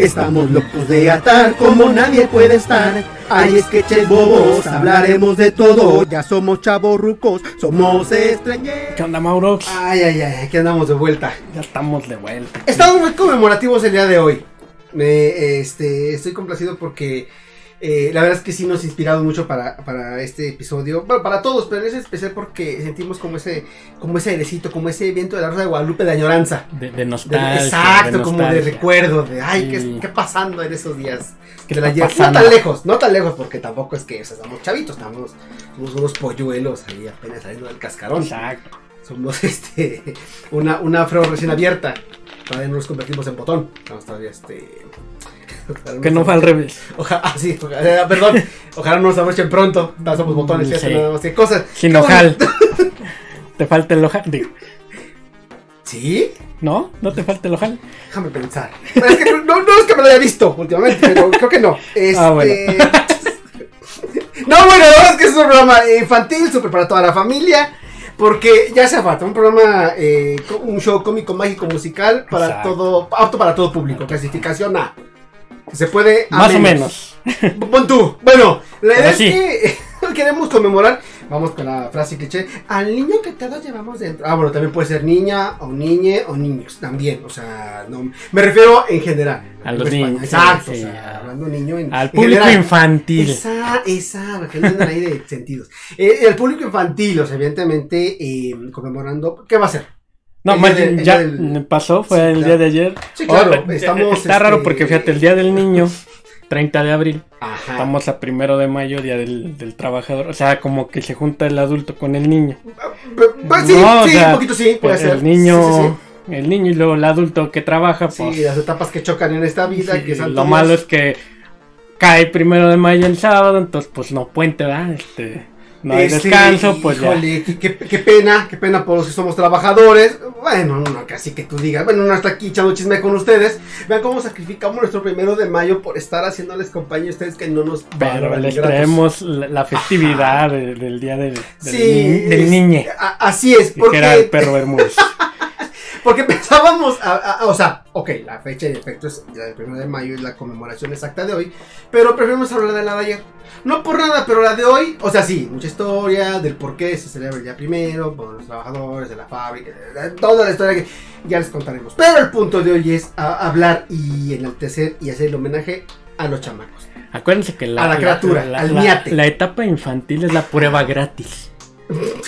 Estamos locos de atar como nadie puede estar. Hay sketches bobos, hablaremos de todo. Ya somos chavos rucos, somos extrañeros. ¿Qué onda, Mauro? Ay, ay, ay, aquí andamos de vuelta. Ya estamos de vuelta. Estamos muy conmemorativos el día de hoy. Me, este, estoy complacido porque eh, la verdad es que sí nos ha inspirado mucho para, para este episodio. Bueno, para todos, pero es especial porque sentimos como ese, como ese airecito, como ese viento de la Rosa de Guadalupe de añoranza. De, de nostalgia. De- exacto, de como de nostalgia. recuerdo, de ay, Sí. ¿qué, qué pasando en esos días? ¿Qué De la. No tan lejos, no tan lejos, porque tampoco es que o sea, estamos chavitos, estamos somos unos polluelos ahí apenas saliendo del cascarón. Exacto. Somos este una, una afro recién abierta. Todavía no nos convertimos en botón. Estamos todavía este. Ojalá Que no fue al revés. Ojalá, ah, sí, ojalá- perdón. Ojalá no nos abrochen pronto. Ya somos botones, fíjate sí. nada más que cosas. Sin ojal. Te falta el ojal. Digo, ¿Sí? ¿No? ¿No te falta el ojal? Déjame pensar. Pero es que no, no es que me lo haya visto últimamente, pero creo que no. Este... Ah, bueno. no, bueno, es que es un programa infantil, súper para toda la familia. Porque ya se falta un programa, eh, un show cómico, mágico, musical, para Exacto. todo, apto para todo público. Clasificación A. Se puede. a Más o menos. Pon tú. Bueno, la idea es sí. que queremos conmemorar. Vamos con la frase cliché. Al niño que todos llevamos dentro. Ah, bueno, también puede ser niña o niñe o niños. También, o sea, no. Me refiero en general. A los En niños, Exacto, sí, o sea, hablando niño en. Al en público general. infantil. Esa, esa, que ahí de sentidos. Eh, el público infantil, o sea, evidentemente, eh, conmemorando. ¿Qué va a ser? No, más de- el ya pasó, fue Sí, el claro. día de ayer. Sí, claro, estamos, Está raro este, porque fíjate, el día del niño, 30 de abril, Ajá. estamos a primero de mayo, día del, del trabajador. O sea, como que se junta el adulto con el niño. P- p- Sí, No, o sí, sea, un poquito sí, puede Pues ser. el niño, Sí, sí, sí. el niño y luego el adulto que trabaja, Sí, pues las etapas que chocan en esta vida, Sí, que Santo lo malo es que cae primero de mayo el sábado, entonces pues no puente, ¿verdad? Este, no hay Este, descanso, pues ya. híjole, qué, qué- qué pena, qué pena por los que somos trabajadores. Bueno, no, casi que tú digas, bueno, no está aquí echando chisme con ustedes. Vean cómo sacrificamos nuestro primero de mayo por estar haciéndoles compañía a ustedes que no nos Pero les gratos. traemos la, la festividad de- del día del, del, Sí, ni- del es- niñe, a- así es, que era el porque, perro Bermúdez. porque pensábamos, a- a- a- o sea, ok, la fecha de efecto es ya el primero de mayo, es la conmemoración exacta de hoy, pero preferimos hablar de la de ayer. No por nada, pero la de hoy, o sea, sí, mucha historia del por qué se celebra el día primero, por los trabajadores de la fábrica, toda la historia que ya les contaremos. Pero el punto de hoy es hablar y enaltecer y hacer el homenaje a los chamacos. Acuérdense que la, A la criatura, la, al la- la etapa infantil es la prueba gratis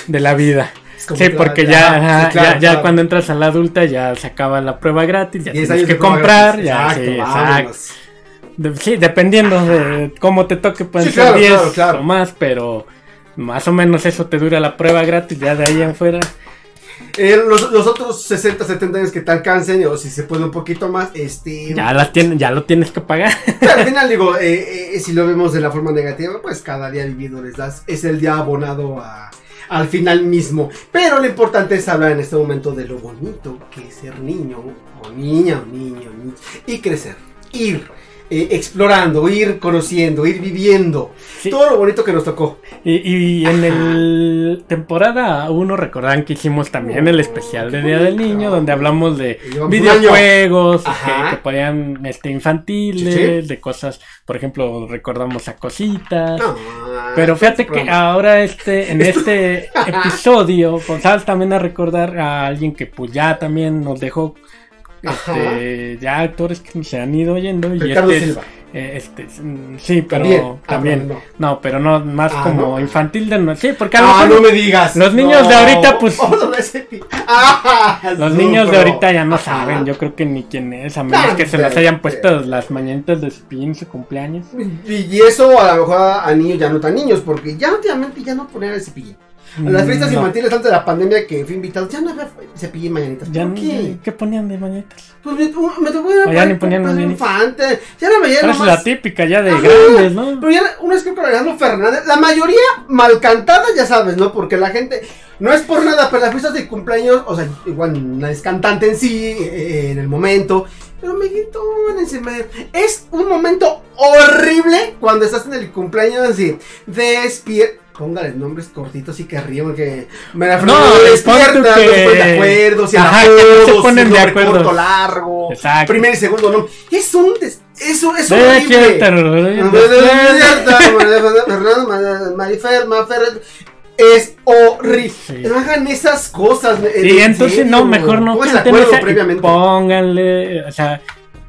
de la vida. Como Sí, que- porque ah, ya, sí, ajá, claro, ya, ya claro. cuando entras a la adulta ya se acaba la prueba gratis, ya tienes que comprar, gratis. ya, Exacto, sí, exacto. vámonos. De- sí, dependiendo de cómo te toque, pueden Sí, ser claro, 10 claro, claro. o más, pero más o menos eso te dura la prueba gratis, ya de ahí en fuera. Eh, los, los otros 60, 70 años que te alcancen, o si se puede un poquito más, este. Ya, las tienes, ya lo tienes que pagar. Pero al final, digo, eh, eh, si lo vemos de la forma negativa, pues cada día vivido les das, es el día abonado a- al final mismo. Pero lo importante es hablar en este momento de lo bonito que es ser niño, o niña, o niño, ni- y crecer, ir eh, explorando, ir conociendo, ir viviendo. Sí. Todo lo bonito que nos tocó. Y, y en el temporada 1 recordarán que hicimos también el especial de Día del. Niño, donde hablamos de videojuegos que, que podían este, infantiles, Sí, sí. de cosas, por ejemplo, recordamos a cositas. Pero fíjate que ahora este, en este episodio, vamos también a recordar a alguien que pues ya también nos dejó. Este, ya actores que se han ido yendo y Ricardo este Silva. eh, este, sí, pero También. también, Ah, no, no, pero no más Ah, como ¿no? infantil de no, sí, porque a Ah, no me digas. los niños de ahorita, pues- ese Ah, los niños de ahorita ya no saben, yo creo que ni quién es, a menos No, que se les pero- hayan puesto las mañanitas de spin su cumpleaños. Y, eso a lo mejor a, niños ya no tan niños, porque ya últimamente ya no ponían el cepillín. A las fiestas Mm, No, infantiles antes de la pandemia que fui invitado, ya no había cepillín mañanitas. Ya ¿Por no- qué? ¿Qué ponían de mañanitas? Pues me, me tocó O ya ni ponían mañanitas. infante. Ya la veía Pero es la típica ya de Ajá. grandes, ¿no? Pero ya una vez que Alejandro Fernández, la mayoría mal cantada, ya sabes, ¿no? Porque la gente, no es por nada, pero las fiestas de cumpleaños, o sea, igual no es cantante en sí, eh, en el momento, pero encima. Es un momento horrible cuando estás en el cumpleaños así, despierta. Póngale nombres cortitos y que ríen que me la No, no, despierta, tú no se que- ponen de acuerdo, si Ajá, que no se ponen de acuerdo. corto, largo, Exacto. primer y segundo nombre. Es un des- eso es horrible. despierta. Marifer, Mafer, es horrible. Sí. No hagan esas cosas. Y entonces no, mejor no acuerdo previamente. pónganle, o sea,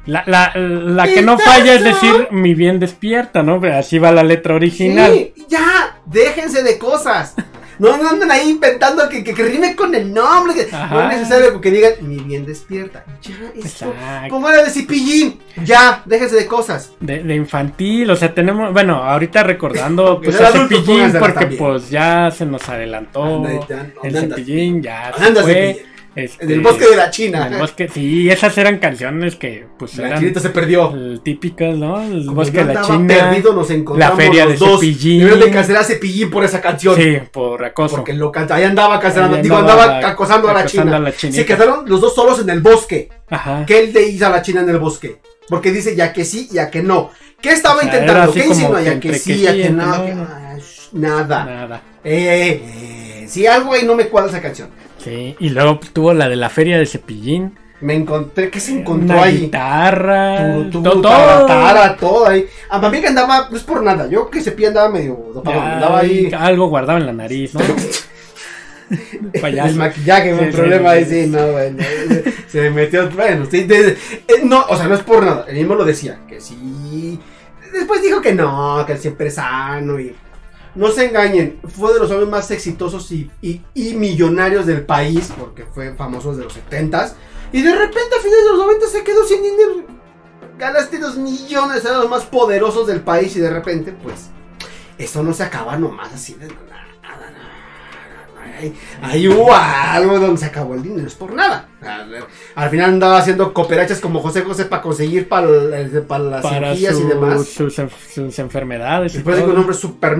la, la, la que no falla es decir mi bien despierta, ¿no? Así va la letra original. Sí, ya, déjense de cosas. No, no anden ahí inventando que, que, que rime con el nombre. que- no es necesario que digan mi bien despierta. Ya, eso. Pónganle de cipillín. Ya, déjense de cosas. De, de infantil, o sea, tenemos, bueno, ahorita recordando pues de a Cepillín porque también. pues ya se nos adelantó Anda, ya, el Cepillín, ya se Anda, fue. Cepillín. Este, En el bosque de la China. en el bosque, sí, esas eran canciones que pues La eran chinita se perdió. eh, típicas, ¿no? El Como bosque de la China. perdido, nos encontramos la feria los de dos. Cepillín. Debieron de cancelar a Cepillín por esa canción. Sí, por acoso. Porque lo canta, ahí andaba cancelando, Ahí digo, andaba andaba acosando a la China. a la. Se quedaron los dos solos en el bosque. Ajá. ¿Qué él le hizo a la China en el bosque? Porque dice ya que sí, ya que no. ¿Qué estaba O sea, intentando? ¿Qué insinúa? que Ya que que sí, ya que no. que- nada. Nada. Eh, eh, si algo ahí no me cuadra esa canción. Sí, y luego tuvo la de la feria de Cepillín. Me encontré, ¿qué se encontró Una ahí? guitarra. Tu, tu, to- tara, tara, todo ahí. A mí que andaba, no es por nada, yo que se andaba medio dopado, Ya, andaba ahí. Algo guardado en la nariz, ¿no? El maquillaje, Sí, un sí, problema ahí, sí. no, bueno, se- metió, bueno, sí, de- eh, no, o sea, no es por nada, él mismo lo decía, que sí, después dijo que no, que él siempre es sano y, no se engañen, fue de los hombres más exitosos y, y, y millonarios del país, porque fue famoso desde los 70 y de repente a fines de los 90 se quedó sin dinero, ganaste dos millones, era los más poderosos del país y de repente, pues, eso no se acaba nomás así de nada, nada, nada. Ahí, ahí hubo algo donde se acabó el dinero, es por nada. Al, al final andaba haciendo cooperachas como José José para conseguir para las para cirugías y su- demás. sus, sus enfermedades. y Después de que un hombre súper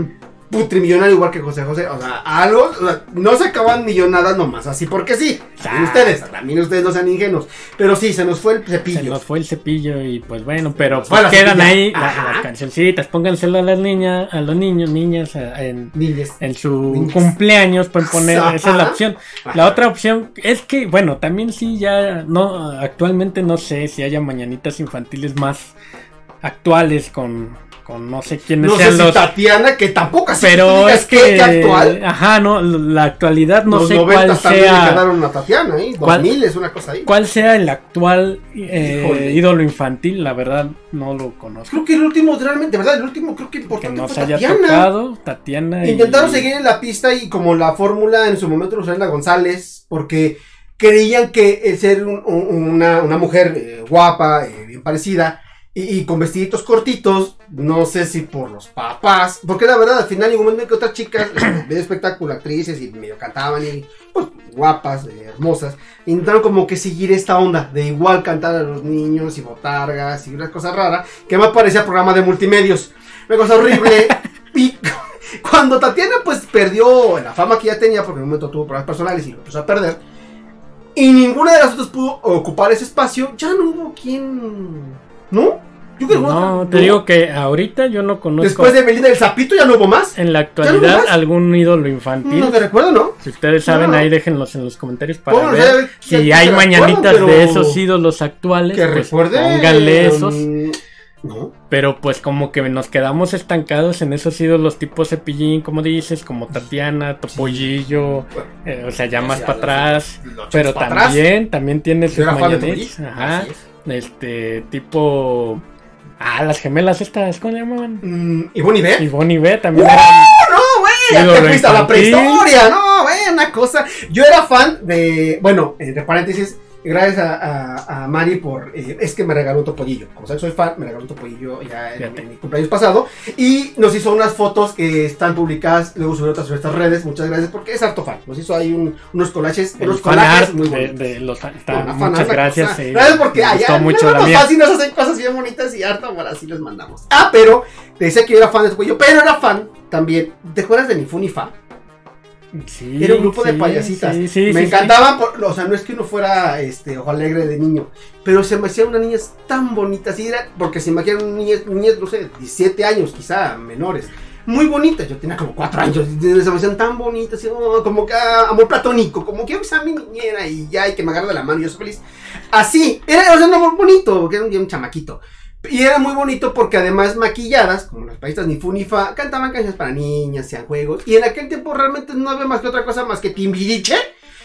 putrimillonario igual que José José. O sea, algo, o sea, no se acaban millonadas nomás, así porque sí. También Ah. ustedes, también ustedes no sean ingenuos. Pero sí, se nos fue el Se cepillo. nos fue el cepillo y pues bueno, pero pues quedan ahí la- Ajá. las cancioncitas, pónganselo a las niñas, a los niños, niñas, en, en su cumpleaños pueden poner, Ajá. esa es la opción. La otra opción es que, bueno, también sí ya, no, actualmente no sé si haya mañanitas infantiles más actuales con, con no sé quiénes No sé sean si los... Tatiana, que tampoco así Pero es que, que actual. ajá, no, la actualidad no los sé 90 cuál también le sea, quedaron a Tatiana, ¿eh? ¿Cuál? 2000 es una cosa ahí. cuál sea el actual eh, ídolo infantil, la verdad no lo conozco. Creo que el último, realmente, verdad, el último creo que Que importante nos fue haya Tatiana. tocado Tatiana. y- Intentaron seguir en la pista y como la fórmula en su momento Rosalina González, porque creían que el ser un- un- una, una mujer eh, guapa, eh, bien parecida, y, y con vestiditos cortitos, no sé si por los papás, porque la verdad al final llegó un momento en que otras chicas, eh, medio espectáculo, actrices y medio cantaban y pues guapas, eh, hermosas, intentaron como que seguir esta onda de igual cantar a los niños y botargas y una cosa rara, que me parecía programa de multimedios, una cosa horrible. Y cuando Tatiana pues perdió la fama que ya tenía, porque en un momento tuvo problemas personales y lo empezó a perder, y ninguna de las otras pudo ocupar ese espacio, ya no hubo quien... ¿No? Yo creo que No, otra- te digo que ahorita yo no conozco Después de Belinda del Zapito ya no hubo más. en la actualidad algún ídolo infantil. No te recuerdo, ¿no? Si ustedes saben, No. ahí déjenlos en los comentarios para ver si hay mañanitas de esos ídolos actuales. Que pues recuerde. pónganle esos. No. Pero pues como que nos quedamos estancados en esos ídolos tipo Cepillín, como dices, como Tatiana, Topollillo, eh, o sea, ya más para atrás. Pero para atrás. también, también tiene sus mañanitas. Ajá. Así es. Este, tipo. Ah, las gemelas estas, ¿cómo le llamaban? Mm, ¿Y Bonnie B? Y Bonnie B también ¡Oh, eran. no, güey! Te fuiste a la prehistoria, no, güey, una cosa. Yo era fan de, bueno, entre paréntesis, gracias a, a- a Mari por, eh, es que me regaló un topollillo. Como sabes, soy fan, me regaló un topollillo ya en, mi cumpleaños pasado. Y nos hizo unas fotos que están publicadas, luego subió otras en nuestras redes. Muchas gracias porque es harto fan. Nos hizo ahí un- unos collages, El unos collages muy de, bonitos. de los Una fan, muchas gracias. sí, Gracias porque me allá mucho los fans y nos hacen cosas bien bonitas y harto para así les mandamos. Ah, pero te decía que yo era fan de cuello, pero era fan también. ¿Te acuerdas de ni fu ni fa? Sí, Era un grupo de payasitas. sí, me sí, encantaban, por- o sea, no es que uno fuera este, ojo alegre de niño, pero se me hacían unas niñas tan bonitas, y era, porque se imaginan niñas, niñas, no sé, 17 años, quizá menores, muy bonitas, yo tenía como 4 años, se me hacían tan bonitas, y, oh, como que ah, amor platónico, como que a mi niñera y ya, y que me agarre de la mano, y yo soy feliz. Así, era, o sea, un amor bonito, porque era un, un chamaquito. Y era muy bonito porque además maquilladas, como las paistas ni fu ni fa, cantaban canciones para niñas, hacían juegos. Y en aquel tiempo realmente no había más que otra cosa más que Timbiriche.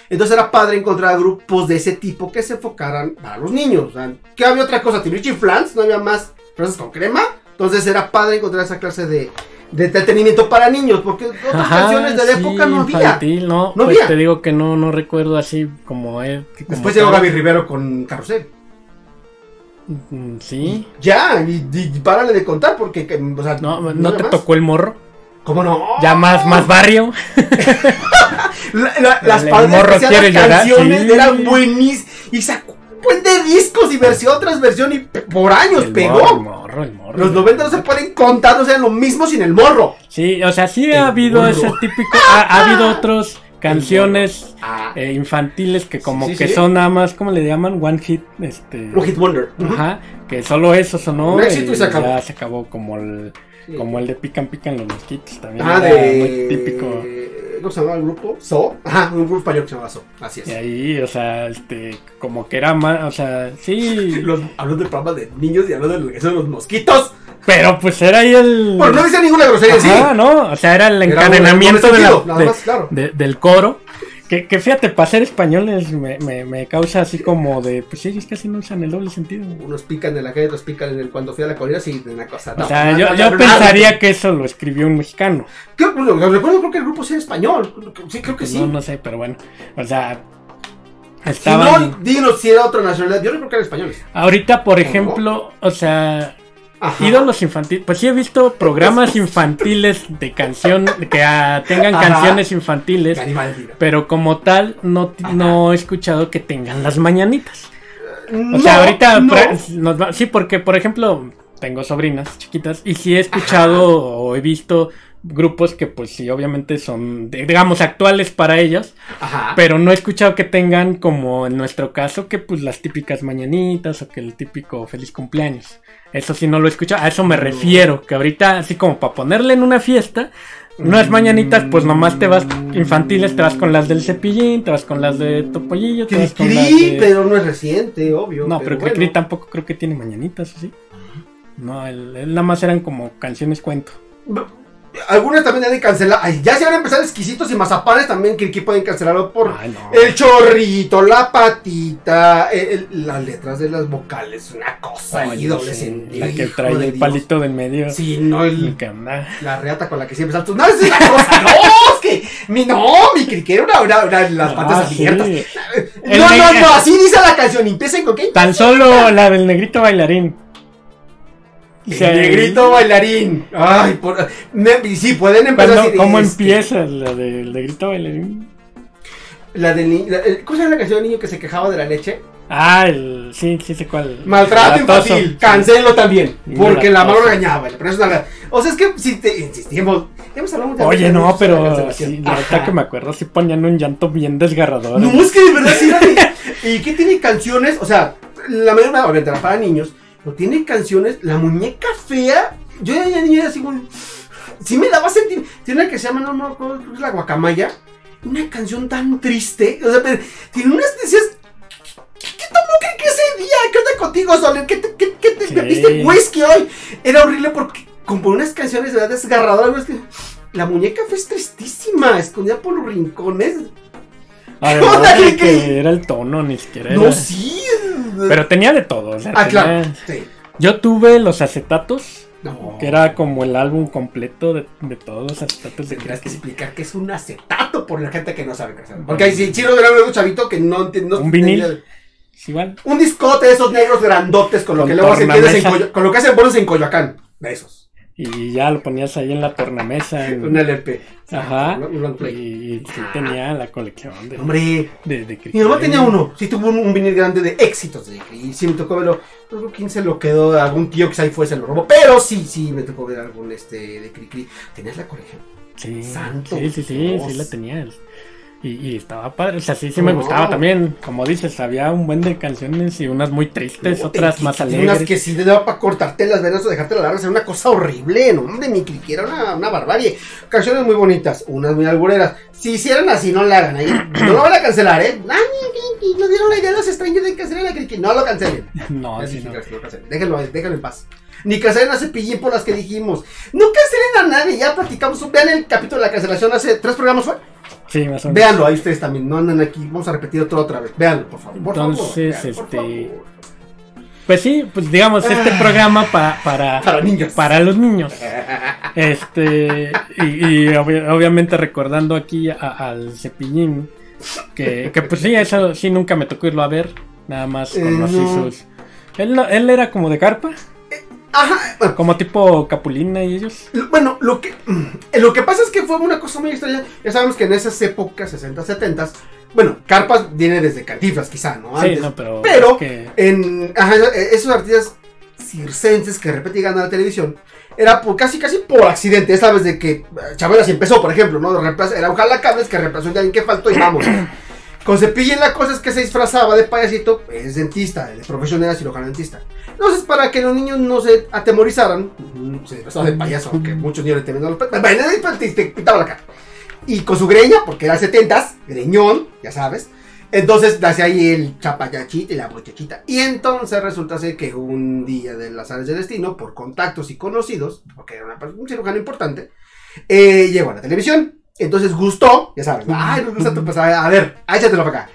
Entonces era padre encontrar grupos de ese tipo que se enfocaran para los niños. ¿qué había otra cosa? Timbiriche y Flans, no había más fresas con crema. Entonces era padre encontrar esa clase de, de entretenimiento para niños, porque otras Ajá, canciones de la sí, época no había. infantil, no, No pues había. te digo que no, no recuerdo así como él. que como Después llegó. Gaby Rivero con Carrusel. Mm, Sí. Ya, y, y párale de contar porque, que, o sea, No, te más. tocó el morro. ¿Cómo no? Ya más, más barrio. La- la- las padres las canciones sí. eran buenísimas. Y sacó un buen de discos y versión tras versión y por años El pegó. morro, el morro, el morro. Los 90 no se pueden contar, o sea, lo mismo sin el morro. Sí, o sea, sí ha habido morro. ese típico. Ha, ha habido otros canciones Ah, eh, infantiles que como Sí, sí, que sí. son nada más, ¿cómo le llaman? One hit, este... un hit wonder. Ajá, que solo eso sonó Un éxito y se acabó. ya se acabó como el, como el de Pican Pican los mosquitos también. Ah, de. muy típico. ¿Cómo se llamaba el grupo? So. Ajá, un grupo español que se llamaba So. Así es. Y ahí, o sea, este, como que era más, o sea, sí, Los, hablando del programa de niños y hablando de lo que son los mosquitos. Pero pues era ahí el... Bueno, no dice ninguna grosería en sí. Ajá, no, o sea, era el Era encadenamiento de la- sentido, nada de- más, claro. de- del coro. Que, que fíjate, para ser españoles me, me, me causa así como de, pues sí, es que así no usan el doble sentido. Unos pican en la calle, otros pican en el cuando fui a la colina, sí, de una cosa. O sea, no, yo, no, yo no, pensaría que eso lo escribió un mexicano. Creo, recuerdo, creo que el grupo sí era español. Sí, creo que sí. No, no sé, pero bueno. O sea, si estaban... no, dinos si era otra nacionalidad. Yo creo que eran españoles. Ahorita, por ejemplo, o sea, Ajá. ídolos infantiles. Pues sí he visto programas infantiles de canción, que ah, tengan Ajá. canciones infantiles. Pero como tal, no, Ajá. no he escuchado que tengan las mañanitas. O No, sea, ahorita no. nos va- sí, porque por ejemplo, tengo sobrinas chiquitas y sí he escuchado o he visto grupos que pues sí, obviamente son, digamos, actuales para ellas, Ajá. pero no he escuchado que tengan como en nuestro caso que pues las típicas mañanitas o que el típico feliz cumpleaños. Eso sí no lo he escuchado, a eso me No. refiero, que ahorita así como para ponerle en una fiesta, unas mañanitas, pues nomás te vas infantiles, te vas con las del cepillín, te vas con las de Topollillo, te vas con las de... pero no es reciente, obvio. No, pero, bueno. Cricri tampoco creo que tiene mañanitas, ¿sí? No, él, él nada más eran como canciones cuento. Algunas también deben cancelar. Ay, ya se van a empezar exquisitos y mazapanes también. Cricri pueden cancelarlo por Ay, no. el chorrito, la patita, el- el- las letras de las vocales. Una cosa Oye, doble sí, sentido. La que trae de el Dios. palito del medio. Sí, no, el, Que anda. la reata con la que siempre saltas. No, es la cosa. No, es que. Mi, no, mi Cricri era una, una, una- las patas Ah, sí. abiertas. El No, no, no, así dice la canción. Empiecen con qué? Tan solo la del negrito bailarín. El negrito bailarín. Ay, por, me- sí, pueden empezar así. ¿Cómo este, empieza la del negrito bailarín? La del la- el- ¿Cómo se llama la canción del niño que se quejaba de la leche? Ah, el. Sí, sí sé cuál. Maltrato infantil, cancelo también. Porque la mano regañaba. Pero es una- O sea, es que si te insistimos. Hemos hablado muchas Oye, no, pero sí, ahorita que me acuerdo, sí ponían un llanto bien desgarrador. No, es que de verdad sí ¿Y qué tiene canciones? O sea, la mayoría obviamente era para niños. Pero tiene canciones. La muñeca fea. Yo ya niña era así, güey. Sí me daba sentir. Tiene una que se llama, no, no, es la guacamaya. Una canción tan triste. O sea, pero tiene unas decías. ¿Qué, qué tomó que, que ese día? ¿Qué onda contigo, Soler? ¿Qué te, qué, qué te bebiste whisky hoy? Era horrible porque componía unas canciones de verdad desgarradoras. La muñeca fue tristísima, escondida por los rincones. Además de que era el tono, ni siquiera No, era. sí. Pero tenía de todo. o sea, ah, claro. Sí. Yo tuve los acetatos, No. que era como el álbum completo de, de todos los acetatos de Tendrás que explicar que es un acetato por la gente que no sabe es. Porque hay si chino era un chavito que no entiende. no Un vinil. Sí, igual. Un discote de esos negros grandotes con lo Con que luego entiendes en. Coyo- con lo que hacen bolos en Coyoacán. De esos. Y ya lo ponías ahí en la tornamesa. en- Un LP. Ajá. Un- Y, sí tenía la colección de, Hombre, de, de mi mamá tenía uno. Sí tuvo un, un vinil grande de éxitos de. Y sí me tocó verlo. No creo quién se lo quedó. Algún tío que ahí fue se lo robó. Pero sí, sí me tocó ver algún este de Cricri. ¿Tenías la colección? Sí, Santo sí, sí, sí, Dios. sí la tenía. Y, y estaba padre, o sea, sí, sí me No. gustaba también. Como dices, había un buen de canciones y unas muy tristes, otras más alegres. Unas que sí te daba para cortarte las venas o dejarte la larga. Era una cosa horrible. No, hombre, mi Cricri era una, una barbarie. Canciones muy bonitas, unas muy albureras. Si hicieran así, no la hagan. ahí. No lo van a cancelar, ¿eh? Ay, nos dieron la idea los extraños de cancelar a Cricri. No lo cancelen. No, Así sí, no. no. Déjenlo, déjenlo en paz. Ni cancelen a Cepillín por las que dijimos. No cancelen a nadie. Ya platicamos. Vean el capítulo de la cancelación hace tres programas fue. Sí, más o menos. Véanlo, ahí ustedes también. No andan aquí. Vamos a repetir todo otra vez. Véanlo, por favor. Por favor, Entonces, por este, favor. Pues sí, pues digamos, este Ah. programa pa- para, Para niños. para los niños. Este, y, y obvi- obviamente recordando aquí a- al Cepillín, que, que pues sí, eso sí nunca me tocó irlo a ver, nada más Eh, conocí no. sus... Él, no- él era como de carpa, Ajá. bueno, como tipo Capulina y ellos. Lo- Bueno, lo que, mm, lo que pasa es que fue una cosa muy extraña. Ya sabemos que en esas épocas, 60, 70, bueno, Carpas viene desde Cantinflas, quizá, ¿no? Sí, Antes. no, pero... pero- es que- En ajá, eh, esos artistas circenses que de repente llegan a la televisión, era por, casi casi por accidente. Esta vez de que eh, Chabela sí empezó, por ejemplo, ¿no? Era un jalacables que reemplazó a alguien que faltó y vamos. Con Cepillín la cosa es que se disfrazaba de payasito, es dentista, de profesión era cirujano dentista. Entonces, para que los niños no se atemorizaran, mm, se disfrazaba de payaso, aunque muchos niños le temían los te, la cara. Y con su greña, porque era 70 greñón, ya sabes. Entonces hacía ahí el chapayachita y la bochechita. Y entonces resulta ser que un día de las áreas del destino, por contactos y conocidos, porque era una un cirujano importante, eh, llegó a la televisión. Entonces gustó, ya sabes, ay, nos gusta tu a ver, échatelo para acá.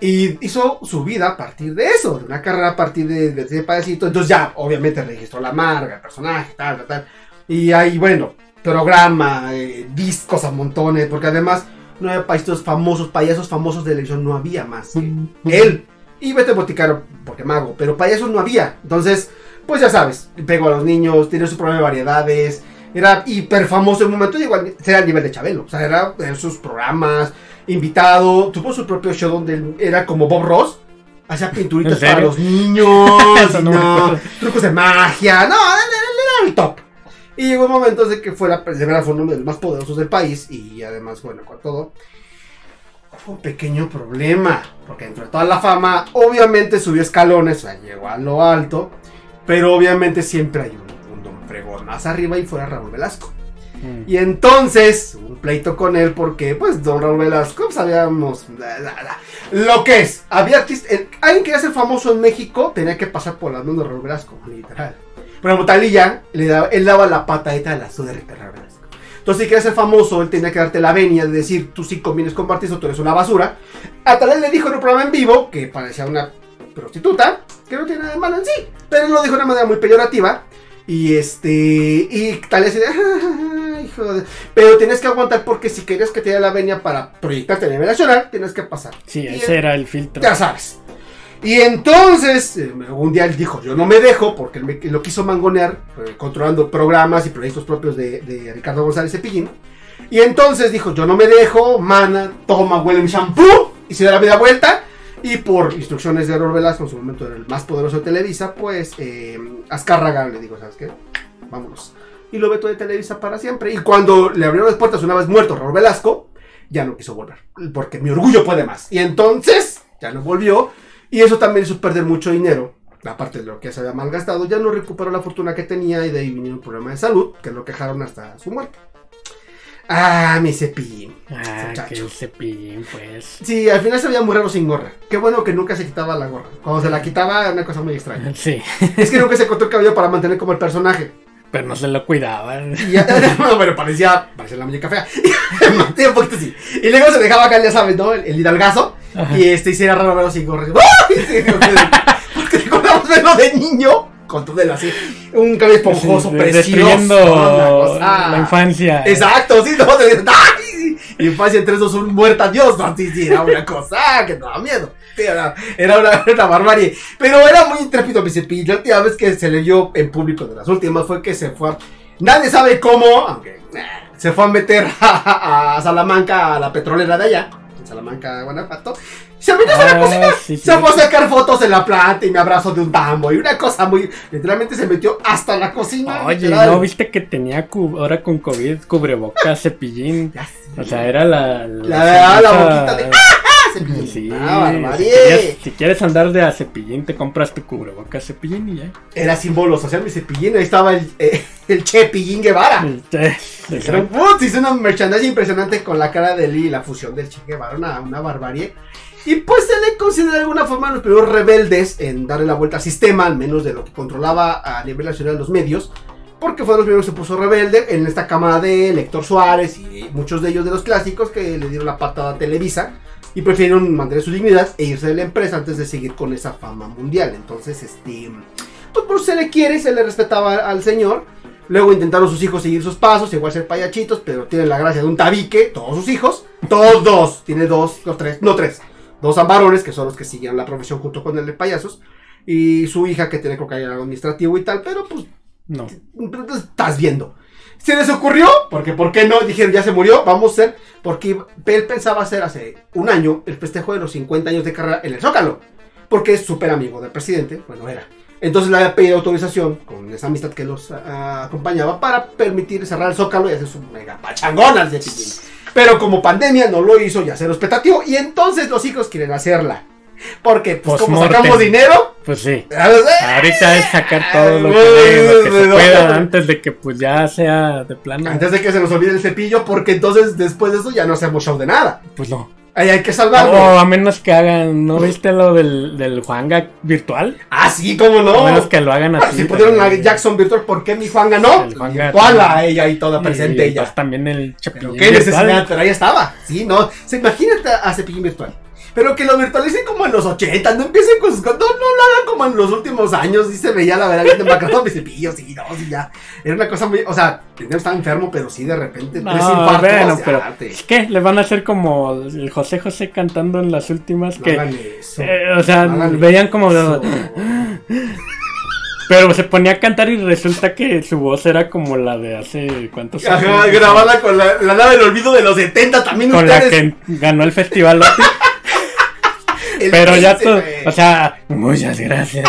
Y hizo su vida a partir de eso, de una carrera a partir de, de ese payasito. Entonces ya, obviamente, registró la marca, el personaje, tal, tal, tal. Y ahí, bueno, programa, eh, discos a montones, porque además no había payasitos famosos, payasos famosos de televisión, no había más. que Él y Vete Boticaro, porque mago, pero payasos no había. Entonces, pues ya sabes, pegó a los niños, tiene su programa de variedades, era hiper famoso en un momento, llegó al, era al nivel de Chabelo, o sea, era en sus programas, invitado, tuvo su propio show donde era como Bob Ross. Hacía pinturitas para los niños, no trucos de magia, no, era el top. Y llegó un momento de que fue la de verdad fue uno de los más poderosos del país y además, bueno, con todo, fue un pequeño problema, porque dentro de toda la fama, obviamente subió escalones, o sea, llegó a lo alto, pero obviamente siempre hay un, más arriba y fuera Raúl Velasco. Mm. Y entonces, un pleito con él porque, pues, don Raúl Velasco, sabíamos la- la- la- lo que es. Había artista- el- alguien que quería ser famoso en México tenía que pasar por las manos de Raúl Velasco, literal. Ejemplo, Talía, le daba, él daba la patadita a la a Raúl Velasco. Entonces, si querías ser famoso, él tenía que darte la venia de decir, tú sí convienes con Martis o tú eres una basura. A Talía le dijo en un programa en vivo, que parecía una prostituta, que no tiene nada de malo en sí, pero él lo dijo de una manera muy peyorativa. Y este. Y tal de. "Ah, hijo de-". Pero tienes que aguantar porque si querías que te diera la venia para proyectarte a nivel nacional, tienes que pasar. Sí, Y ese era el filtro. Ya sabes. Y entonces, eh, un día él dijo: Yo no me dejo, porque él me- lo quiso mangonear, eh, controlando programas y proyectos propios de, de Ricardo González Cepillín. Y entonces dijo: Yo no me dejo, mana, toma, huele mi shampoo. Y se da la media vuelta. Y por instrucciones de Raúl Velasco, en su momento era el más poderoso de Televisa, pues eh, Azcárraga le digo: ¿Sabes qué? Vámonos. Y lo vetó de Televisa para siempre. Y cuando le abrieron las puertas una vez muerto Raúl Velasco, ya no quiso volver. Porque mi orgullo puede más. Y entonces, ya no volvió. Y eso también hizo perder mucho dinero. Aparte de lo que se había malgastado, ya no recuperó la fortuna que tenía. Y de ahí vinieron problemas de salud, que lo quejaron hasta su muerte. Ah, mi cepillín. Ah, que cepillín, pues. Sí, al final se veía muy raro sin gorra. Qué bueno que nunca se quitaba la gorra. Cuando se la quitaba era una cosa muy extraña. Sí, Es que nunca se cortó el cabello para mantener como el personaje. pero no se lo cuidaban. Y ya, bueno, bueno, parecía, parecía la muñeca fea. Mantenía un poquito así. Y luego se dejaba acá, ya sabes, ¿no? El, el hidalgazo. Ajá. Y este, y se era raro verlo sin gorra. Sí, Porque recordamos verlo de niño. Con todo el así. Un cabello esponjoso, Sí, precioso. Cosa- la infancia. Exacto, sí, no, ¡ay! Infancia en 3, 2, 1, muerta, Dios, no, sí, sí, era una cosa que no daba miedo. Era, era una, una barbarie. Pero era muy intrépido cepillo. La última vez que se le vio en público de las últimas fue que se fue a... Nadie sabe cómo, aunque eh, se fue a meter a, a Salamanca, a la petrolera de allá, Salamanca, Guanajuato. Se metió a la Ah, cocina. sí, sí. Se fue a sacar fotos en la planta y me abrazó de un tambo. Y una cosa muy... Literalmente se metió hasta la cocina. Oye, literal. ¿no viste que tenía ahora con COVID cubrebocas, cepillín? Ya. O sea, era la... La- la sonrisa- boquita de- ¡Ah, cepillín! Sí, Ah, si, quieres, si quieres andar de a cepillín, te compras tu cubrebocas cepillín y ya. Era símbolo social mi cepillín. Ahí estaba el, eh, el Chepillín Guevara. Eh, exacto. putz, hizo una merchandising impresionante con la cara de Lee y la fusión del Che Guevara, una, una barbarie. Y pues se le considera de alguna forma los primeros rebeldes en darle la vuelta al sistema, al menos de lo que controlaba a nivel nacional los medios, porque fue de los primeros que se puso rebelde en esta cámara de Héctor Suárez y muchos de ellos de los clásicos que le dieron la patada a Televisa y prefirieron mantener su dignidad e irse de la empresa antes de seguir con esa fama mundial. Entonces, este, pues, pues se le quiere, se le respetaba al señor. Luego intentaron sus hijos seguir sus pasos, igual ser payachitos, pero tienen la gracia de un tabique, todos sus hijos, todos, tiene dos, dos, tres, no tres, dos varones que son los que siguen la profesión junto con el de payasos, y su hija que tiene que algo administrativo y tal, pero pues No. pues, estás viendo. Se les ocurrió, porque ¿por qué no? Dijeron, ya se murió, vamos a hacer, porque él pensaba hacer hace un año el festejo de los 50 años de carrera en el Zócalo, porque es súper amigo del presidente, bueno, era. Entonces le había pedido autorización, con esa amistad que los ah, acompañaba, para permitir cerrar el Zócalo y hacer su mega pachangona de. Pero como pandemia no lo hizo, ya se los petateó, y entonces los hijos quieren hacerla. Porque, pues, como sacamos dinero, Pues sí. a eh, Ahorita es sacar todo lo que, Ay, lo que se no. pueda antes de que pues ya sea de plano. Antes de que se nos olvide el cepillo, porque entonces después de eso ya no hacemos show de nada. Pues no. Ahí hay que salvarlo. a menos que hagan, ¿no viste lo del, del Juanga virtual? Ah, sí, cómo A no. menos que lo hagan Ah, así. si pusieron a. Jackson Virtual, ¿por qué mi Juan ganó? El Juan ganó. Virtual, ella ahí toda Y, presente ella. pues, también el Pero Chapillín qué necesidad, pero ahí estaba. Sí, no. Se imagínate a Cepillín Virtual. Pero que lo virtualicen como en los 80, no empiecen con sus cosas. No, no lo hagan como en los últimos años. Y se veía la verdad bien demacrado mi cepillo, sí, no, sí, ya. Era una cosa muy. O sea, primero estaba enfermo, pero sí de repente. No, tres infartos, bueno, pero te- ¿qué? Le van a hacer como el José José cantando en las últimas no que, hagan eso. eh, o sea, No hagan veían como, eso. pero se ponía a cantar y resulta que su voz era como la de hace cuántos Ajá, años? grabada con la, la del olvido de los 70 también con la que ganó el festival Pero ya todo, o sea, muchas gracias.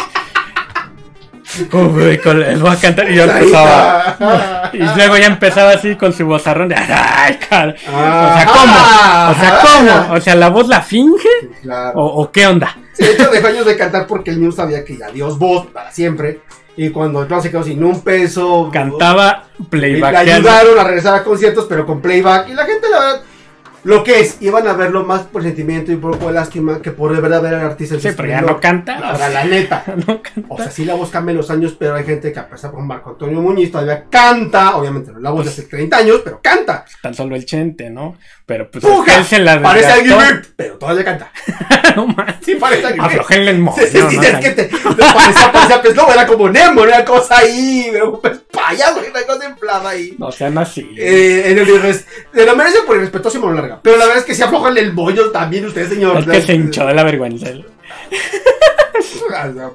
Uy, con- él va a cantar y yo empezaba. Y luego ya empezaba así con su vozarrón de ay, cara. O Ah, sea, ¿cómo? O sea, ah, ¿cómo? O sea, ¿la voz la finge? Claro. ¿O, o qué onda? Sí, de hecho, dejó años de cantar porque el niño sabía que adiós voz para siempre. Y cuando el plan se quedó sin un peso, Cantaba le playback. ayudaron a regresar a conciertos, pero con playback. Y la gente, la verdad, lo que es, iban a verlo más por sentimiento y por poco de lástima que por de verdad ver al artista. en Sí, pero ya no canta. Ahora, la neta. No canta. O sea, sí la voz cambia en los años, pero hay gente que a pesar con Marco Antonio Muñiz todavía canta. Obviamente no la voz de hace 30 años, pero canta. Tan solo el chente, ¿no? Pero pues ¡Puja! se la Parece alguien, pero todavía canta. No manches. Sí, parece alguien. Aflojenle el moño. Sí, sí, sí, ¿no? es que te, parecía, parecía pez globo, era como Nemo, era cosa ahí, pez payaso, una cosa inflada ahí. No sean así. Eh, en el irres- se lo merece por irrespetuoso y mano larga. Pero la verdad es que si aflojan el bollo también usted, señor. es que se hinchó de la vergüenza. Ah, no,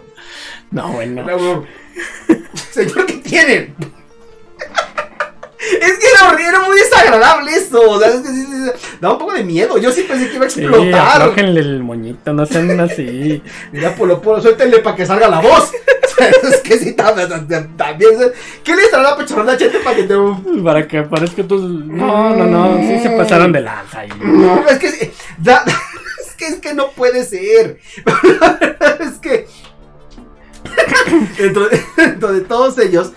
No, bueno. no. Señor, ¿qué tienen? Es que era era muy desagradable eso. O sea, es que sí, sí, sí, daba un poco de miedo. Yo sí pensé que iba a Sí, explotar. aflójenle el moñito, no sean así. Mira, Polo Polo, suéltenle para que salga la voz. es que sí, también. ¿Qué le estará la pechorrona a Chente para que te. Para que parezca tú. No, no, no. Sí se pasaron de lanza ahí. No, es que. da- es que es que no puede ser. La verdad es que. dentro, de, dentro de todos ellos.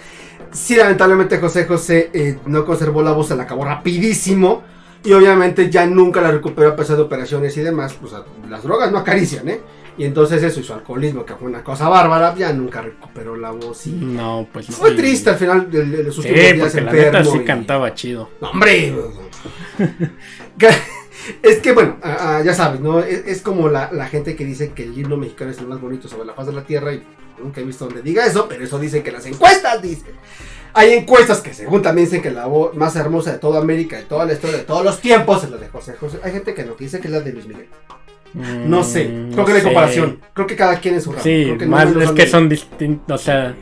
Sí, lamentablemente José José eh, no conservó la voz, se la acabó rapidísimo. Y obviamente ya nunca la recuperó a pesar de operaciones y demás. Pues las drogas no acarician, ¿eh? Y entonces eso y su alcoholismo, que fue una cosa bárbara, ya nunca recuperó la voz. Y... No, pues no. Fue triste al final de, de sus Sí, días porque la neta sí y- cantaba chido. No, hombre. Es que bueno, ya sabes, ¿no? Es, es como la, la gente que dice que el himno mexicano es el más bonito sobre la faz de la tierra y nunca he visto donde diga eso, pero eso dicen que las encuestas dicen. Hay encuestas que según también dicen que la voz más hermosa de toda América, de toda la historia, de todos los tiempos es la de José José. Hay gente que no, que dice que es la de Luis Miguel. No sé, Mm, creo que no hay sé. comparación. Creo que cada quien es su ramo. Sí, Creo que no más uno es que de- son distintos, o sea,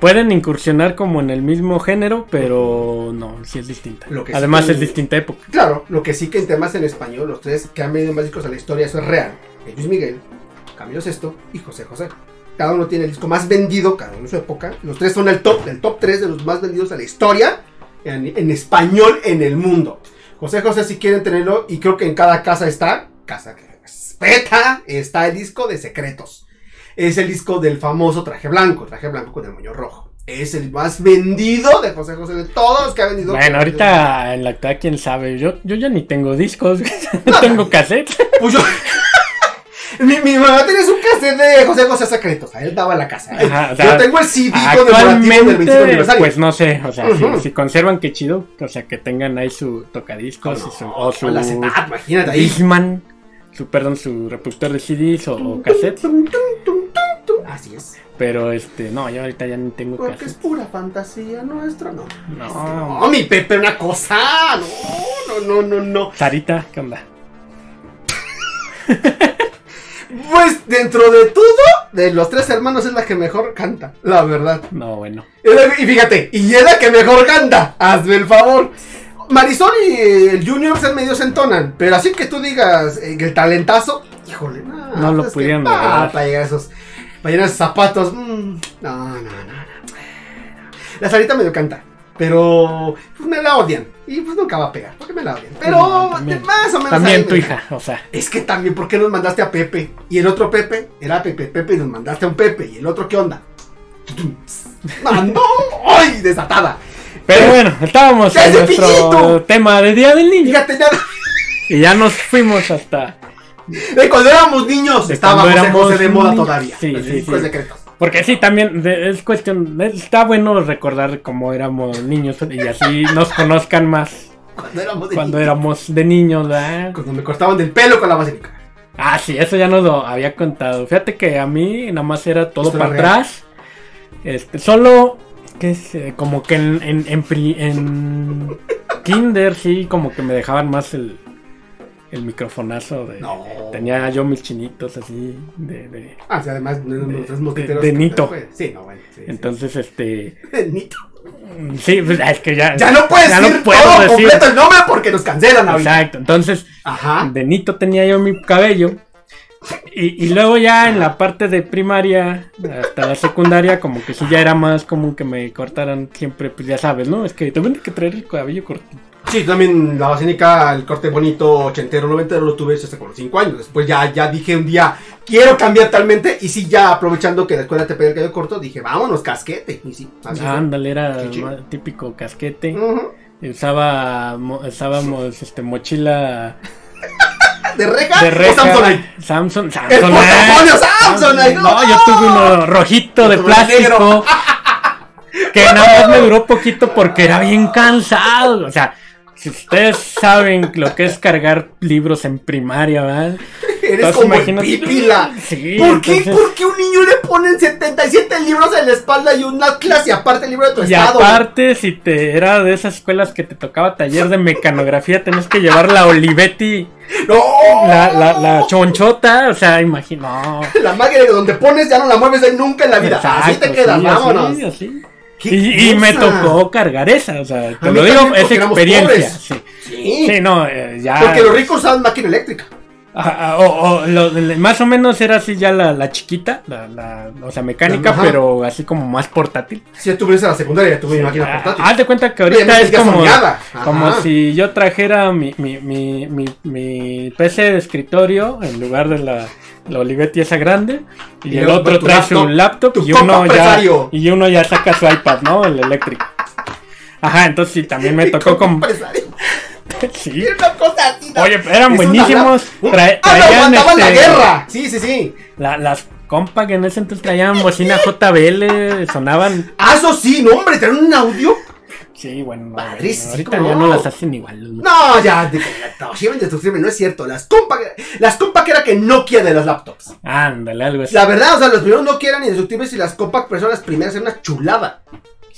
pueden incursionar como en el mismo género, pero no, sí es distinta. Lo que Además que- es distinta época. Claro, lo que sí que en temas en español, los tres que han venido más discos a la historia, eso es real. Es Luis Miguel, Camilo Sesto y José José. Cada uno tiene el disco más vendido, cada uno en su época. Los tres son el top, el top 3 de los más vendidos a la historia en, en español en el mundo. José José, si quieren tenerlo, y creo que en cada casa está, casa que está el disco de Secretos. Es el disco del famoso traje blanco, traje blanco con el moño rojo. Es el más vendido de José José de todos los que ha vendido. Bueno, ahorita en la actualidad, quién sabe, yo, yo ya ni tengo discos, no tengo cassette. Pues yo. mi, mi mamá tenía su cassette de José José Secretos. A él daba la casa. Ajá, o sea, yo tengo el CD conmemorativo del 25 Actualmente, aniversario. pues no sé, o sea, si, si conservan, qué chido, o sea, que tengan ahí su tocadiscos y su, o su Con la setup, imagínate ahí. Su, perdón, su reproductor de CDs o, o cassettes. Así es. pero este, no, yo ahorita ya ni tengo Porque es pura fantasía nuestra. No. No, No, mi Pepe, una cosa. No, no, no, no, no. Sarita, ¿qué onda? Pues dentro de todo, de los tres hermanos es la que mejor canta. La verdad. No, bueno. Y fíjate, y es la que mejor canta. Hazme el favor. Marisol y el Junior se medio se entonan. Pero así que tú digas eh, el talentazo, híjole, no. No lo es que- pudieron ah, lograr. para llegar a esos. Para esos zapatos. mm, no, no, no, no. La Sarita medio canta. Pero pues me la odian. Y pues nunca va a pegar. Porque me la odian. Pero No, también. más o menos. También tu me- hija, o sea, es que también, ¿por qué nos mandaste a Pepe? Y el otro Pepe era Pepe, Pepe, y nos mandaste a un Pepe. ¿Y el otro qué onda? ¡Mandó! ¡Ay! Desatada. Pero bueno, estábamos ¡Ya en nuestro tema de Día del Niño Fíjate, nada. y ya nos fuimos hasta De cuando éramos niños, De José éramos José de moda niños. todavía. Sí, sí, sí. Porque sí, también es cuestión, está bueno recordar cómo éramos niños y así nos conozcan más Cuando éramos de cuando niños. éramos de niños, ¿verdad? Cuando me cortaban del pelo con la vaselina. Ah, sí, eso ya nos lo había contado. Fíjate que a mí nada más era todo para atrás. Este, solo que es eh, como que en, en, en, pri- en Kinder sí, como que me dejaban más el, el microfonazo de. No. Tenía yo mis chinitos así de, de- Ah, además, no De- Nito. Sí, no, bueno. Sí, sí. Entonces, este. Nito. Sí, pues, es que ya. Ya no puedes ya decir no puedo todo decir. completo el nombre porque nos cancelan ahorita. Exacto. Entonces, Ajá. de Nito tenía yo mi cabello. Y, y luego ya en la parte de primaria hasta la secundaria, como que sí ya era más común que me cortaran siempre, pues ya sabes, ¿no? Es que te tienes que traer el cabello cortito. Sí, también la vasenica, el corte bonito, ochentero, noventero, lo tuve hasta con los 5 años. Después ya, ya dije un día, quiero cambiar talmente. Y sí, ya aprovechando que la escuela te pedía el cabello corto, dije, vámonos, casquete. Y sí, así fue. Ándale, era Sí, sí. ma- típico casquete. Ujú. Usaba, mo- usábamos este, mochila ¿De reja? de o reja. Samsonite? Samsung. ¡El Samsonite. portafolio Samsonite! No, yo tuve uno rojito de plástico. Que nada más me duró poquito porque era bien cansado. O sea, si ustedes saben lo que es cargar libros en primaria, ¿verdad? Eres Entonces, como el pípila. Sí, ¿Por qué? entonces- ¿Por qué un niño le ponen 77 libros en la espalda y una clase aparte el libro de tu Y estado? aparte, si te era de esas escuelas que te tocaba taller de mecanografía, tenías que llevar la Olivetti, ¡No! la, la, la chonchota, o sea, imagino. La máquina donde pones ya no la mueves de nunca en la vida. así te quedas, sí, vámonos. así, así. ¿Qué Y, y me tocó cargar esa, o sea, te lo digo, es experiencia. Sí. Sí, no, eh, ya. Porque los ricos usaban máquina eléctrica. Ajá, ah, o, o lo- le- más o menos era así ya la, la chiquita, la, la- o sea, mecánica, Ajá. pero así como más portátil. Si ya tuviste la secundaria, ya tuve mi máquina Ah, portátil. Haz de cuenta que ahorita es como, como si yo trajera mi, mi, mi, mi, mi PC de escritorio en lugar de la, la Olivetti esa grande y, Y el otro trae laptop, su laptop y uno ya y uno ya saca su iPad, ¿no? El eléctrico. Ajá, entonces sí, también me tocó como. Sí. Una cosa. Oye, eran buenísimos. la- Tra- ¡Ah, no, traían, aguantaban la este, guerra! Sí, sí, sí. la- las compas que en ese entonces traían bocina JBL, sonaban. Ah, eso sí, no, hombre, tener un audio. Sí, bueno, no, Padrísimo, ahorita ¿cómo ya no? las hacen igual. ¿no? No, ya, de, indestructible, no es cierto. Las compa, las compa que era que Nokia de las laptops. Ándale, algo así. La verdad, o sea, los primeros Nokia eran indestructibles y las compact, pero son las primeras, eran una chulada.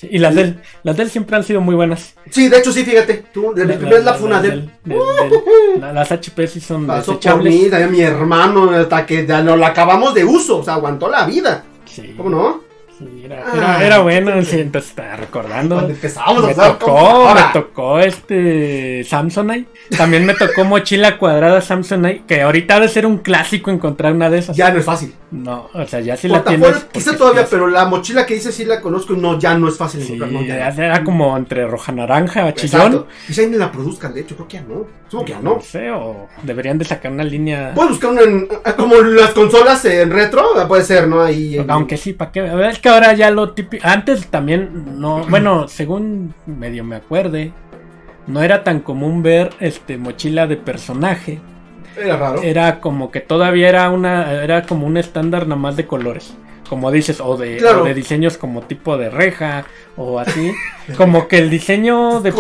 Sí, y las del, las del siempre han sido muy buenas. Sí, de hecho, sí, fíjate. Tú, de La- primeras la- la fue una la- de del- del- del- la- Las HP sí son Pasó por desechables. mí, también mi hermano, hasta que ya no la acabamos de uso, o sea, aguantó la vida. Sí, ¿Cómo no? Sí, era, Ah, era, era bueno, sí, entonces estaba recordando. Cuando empezamos a Me tocó, me tocó este Samsonite. También me tocó mochila cuadrada Samsonite, que ahorita ha de ser un clásico encontrar una de esas. Ya no es fácil. No, o sea, ya sí la tienes. quizá todavía, pero la mochila que dice sí la conozco y no, ya no es fácil Sí, encontrar. no, ya no. ya era como entre roja naranja, chillón. Quizá ni la produzcan, de hecho, creo que ya no. Supongo que ya no. No sé, o deberían de sacar una línea. Puedes buscar una en, como las consolas en retro, puede ser, ¿no? Ahí. en- Aunque sí, ¿para qué? A ver, es que ahora ya lo típico. Antes también, no. Bueno, según medio me acuerde, no era tan común ver este mochila de personaje. Era raro. Era como que todavía era una. Era como un estándar nada más de colores. Como dices, o de, Claro. o de diseños como tipo de reja, o así. como que el diseño de,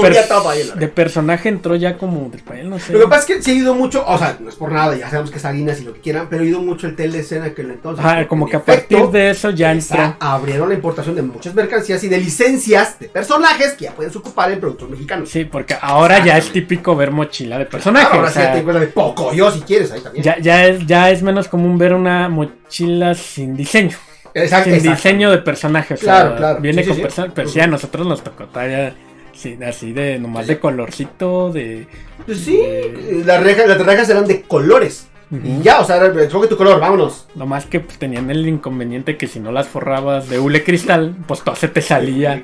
de personaje entró ya como después, no sé. Lo que pasa es que sí ha ido mucho, o sea, no es por nada, ya sabemos que es harinas y lo que quieran, pero ha ido mucho el TLC en aquel entonces. Ajá, porque como en que a partir de eso ya entró. abrieron la importación de muchas mercancías y de licencias de personajes que ya pueden ocupar en productos mexicanos. Sí, porque ahora ya es típico ver mochila de personaje. Claro, ahora o sí te de poco yo si quieres ahí también. ya, ya, es, ya es menos común ver una mochila sin diseño. Exacto, sin exacto. diseño de personaje. O sea, Claro, claro. Viene Sí, con sí. personaje. Pero sí, a nosotros nos tocó todavía sí, así de nomás de colorcito, de. Pues sí, las rejas, las rejas eran de colores. Y ya, o sea, escoge tu color, vámonos. Nomás que pues, tenían el inconveniente que si no las forrabas de hule cristal, pues todo se te salía.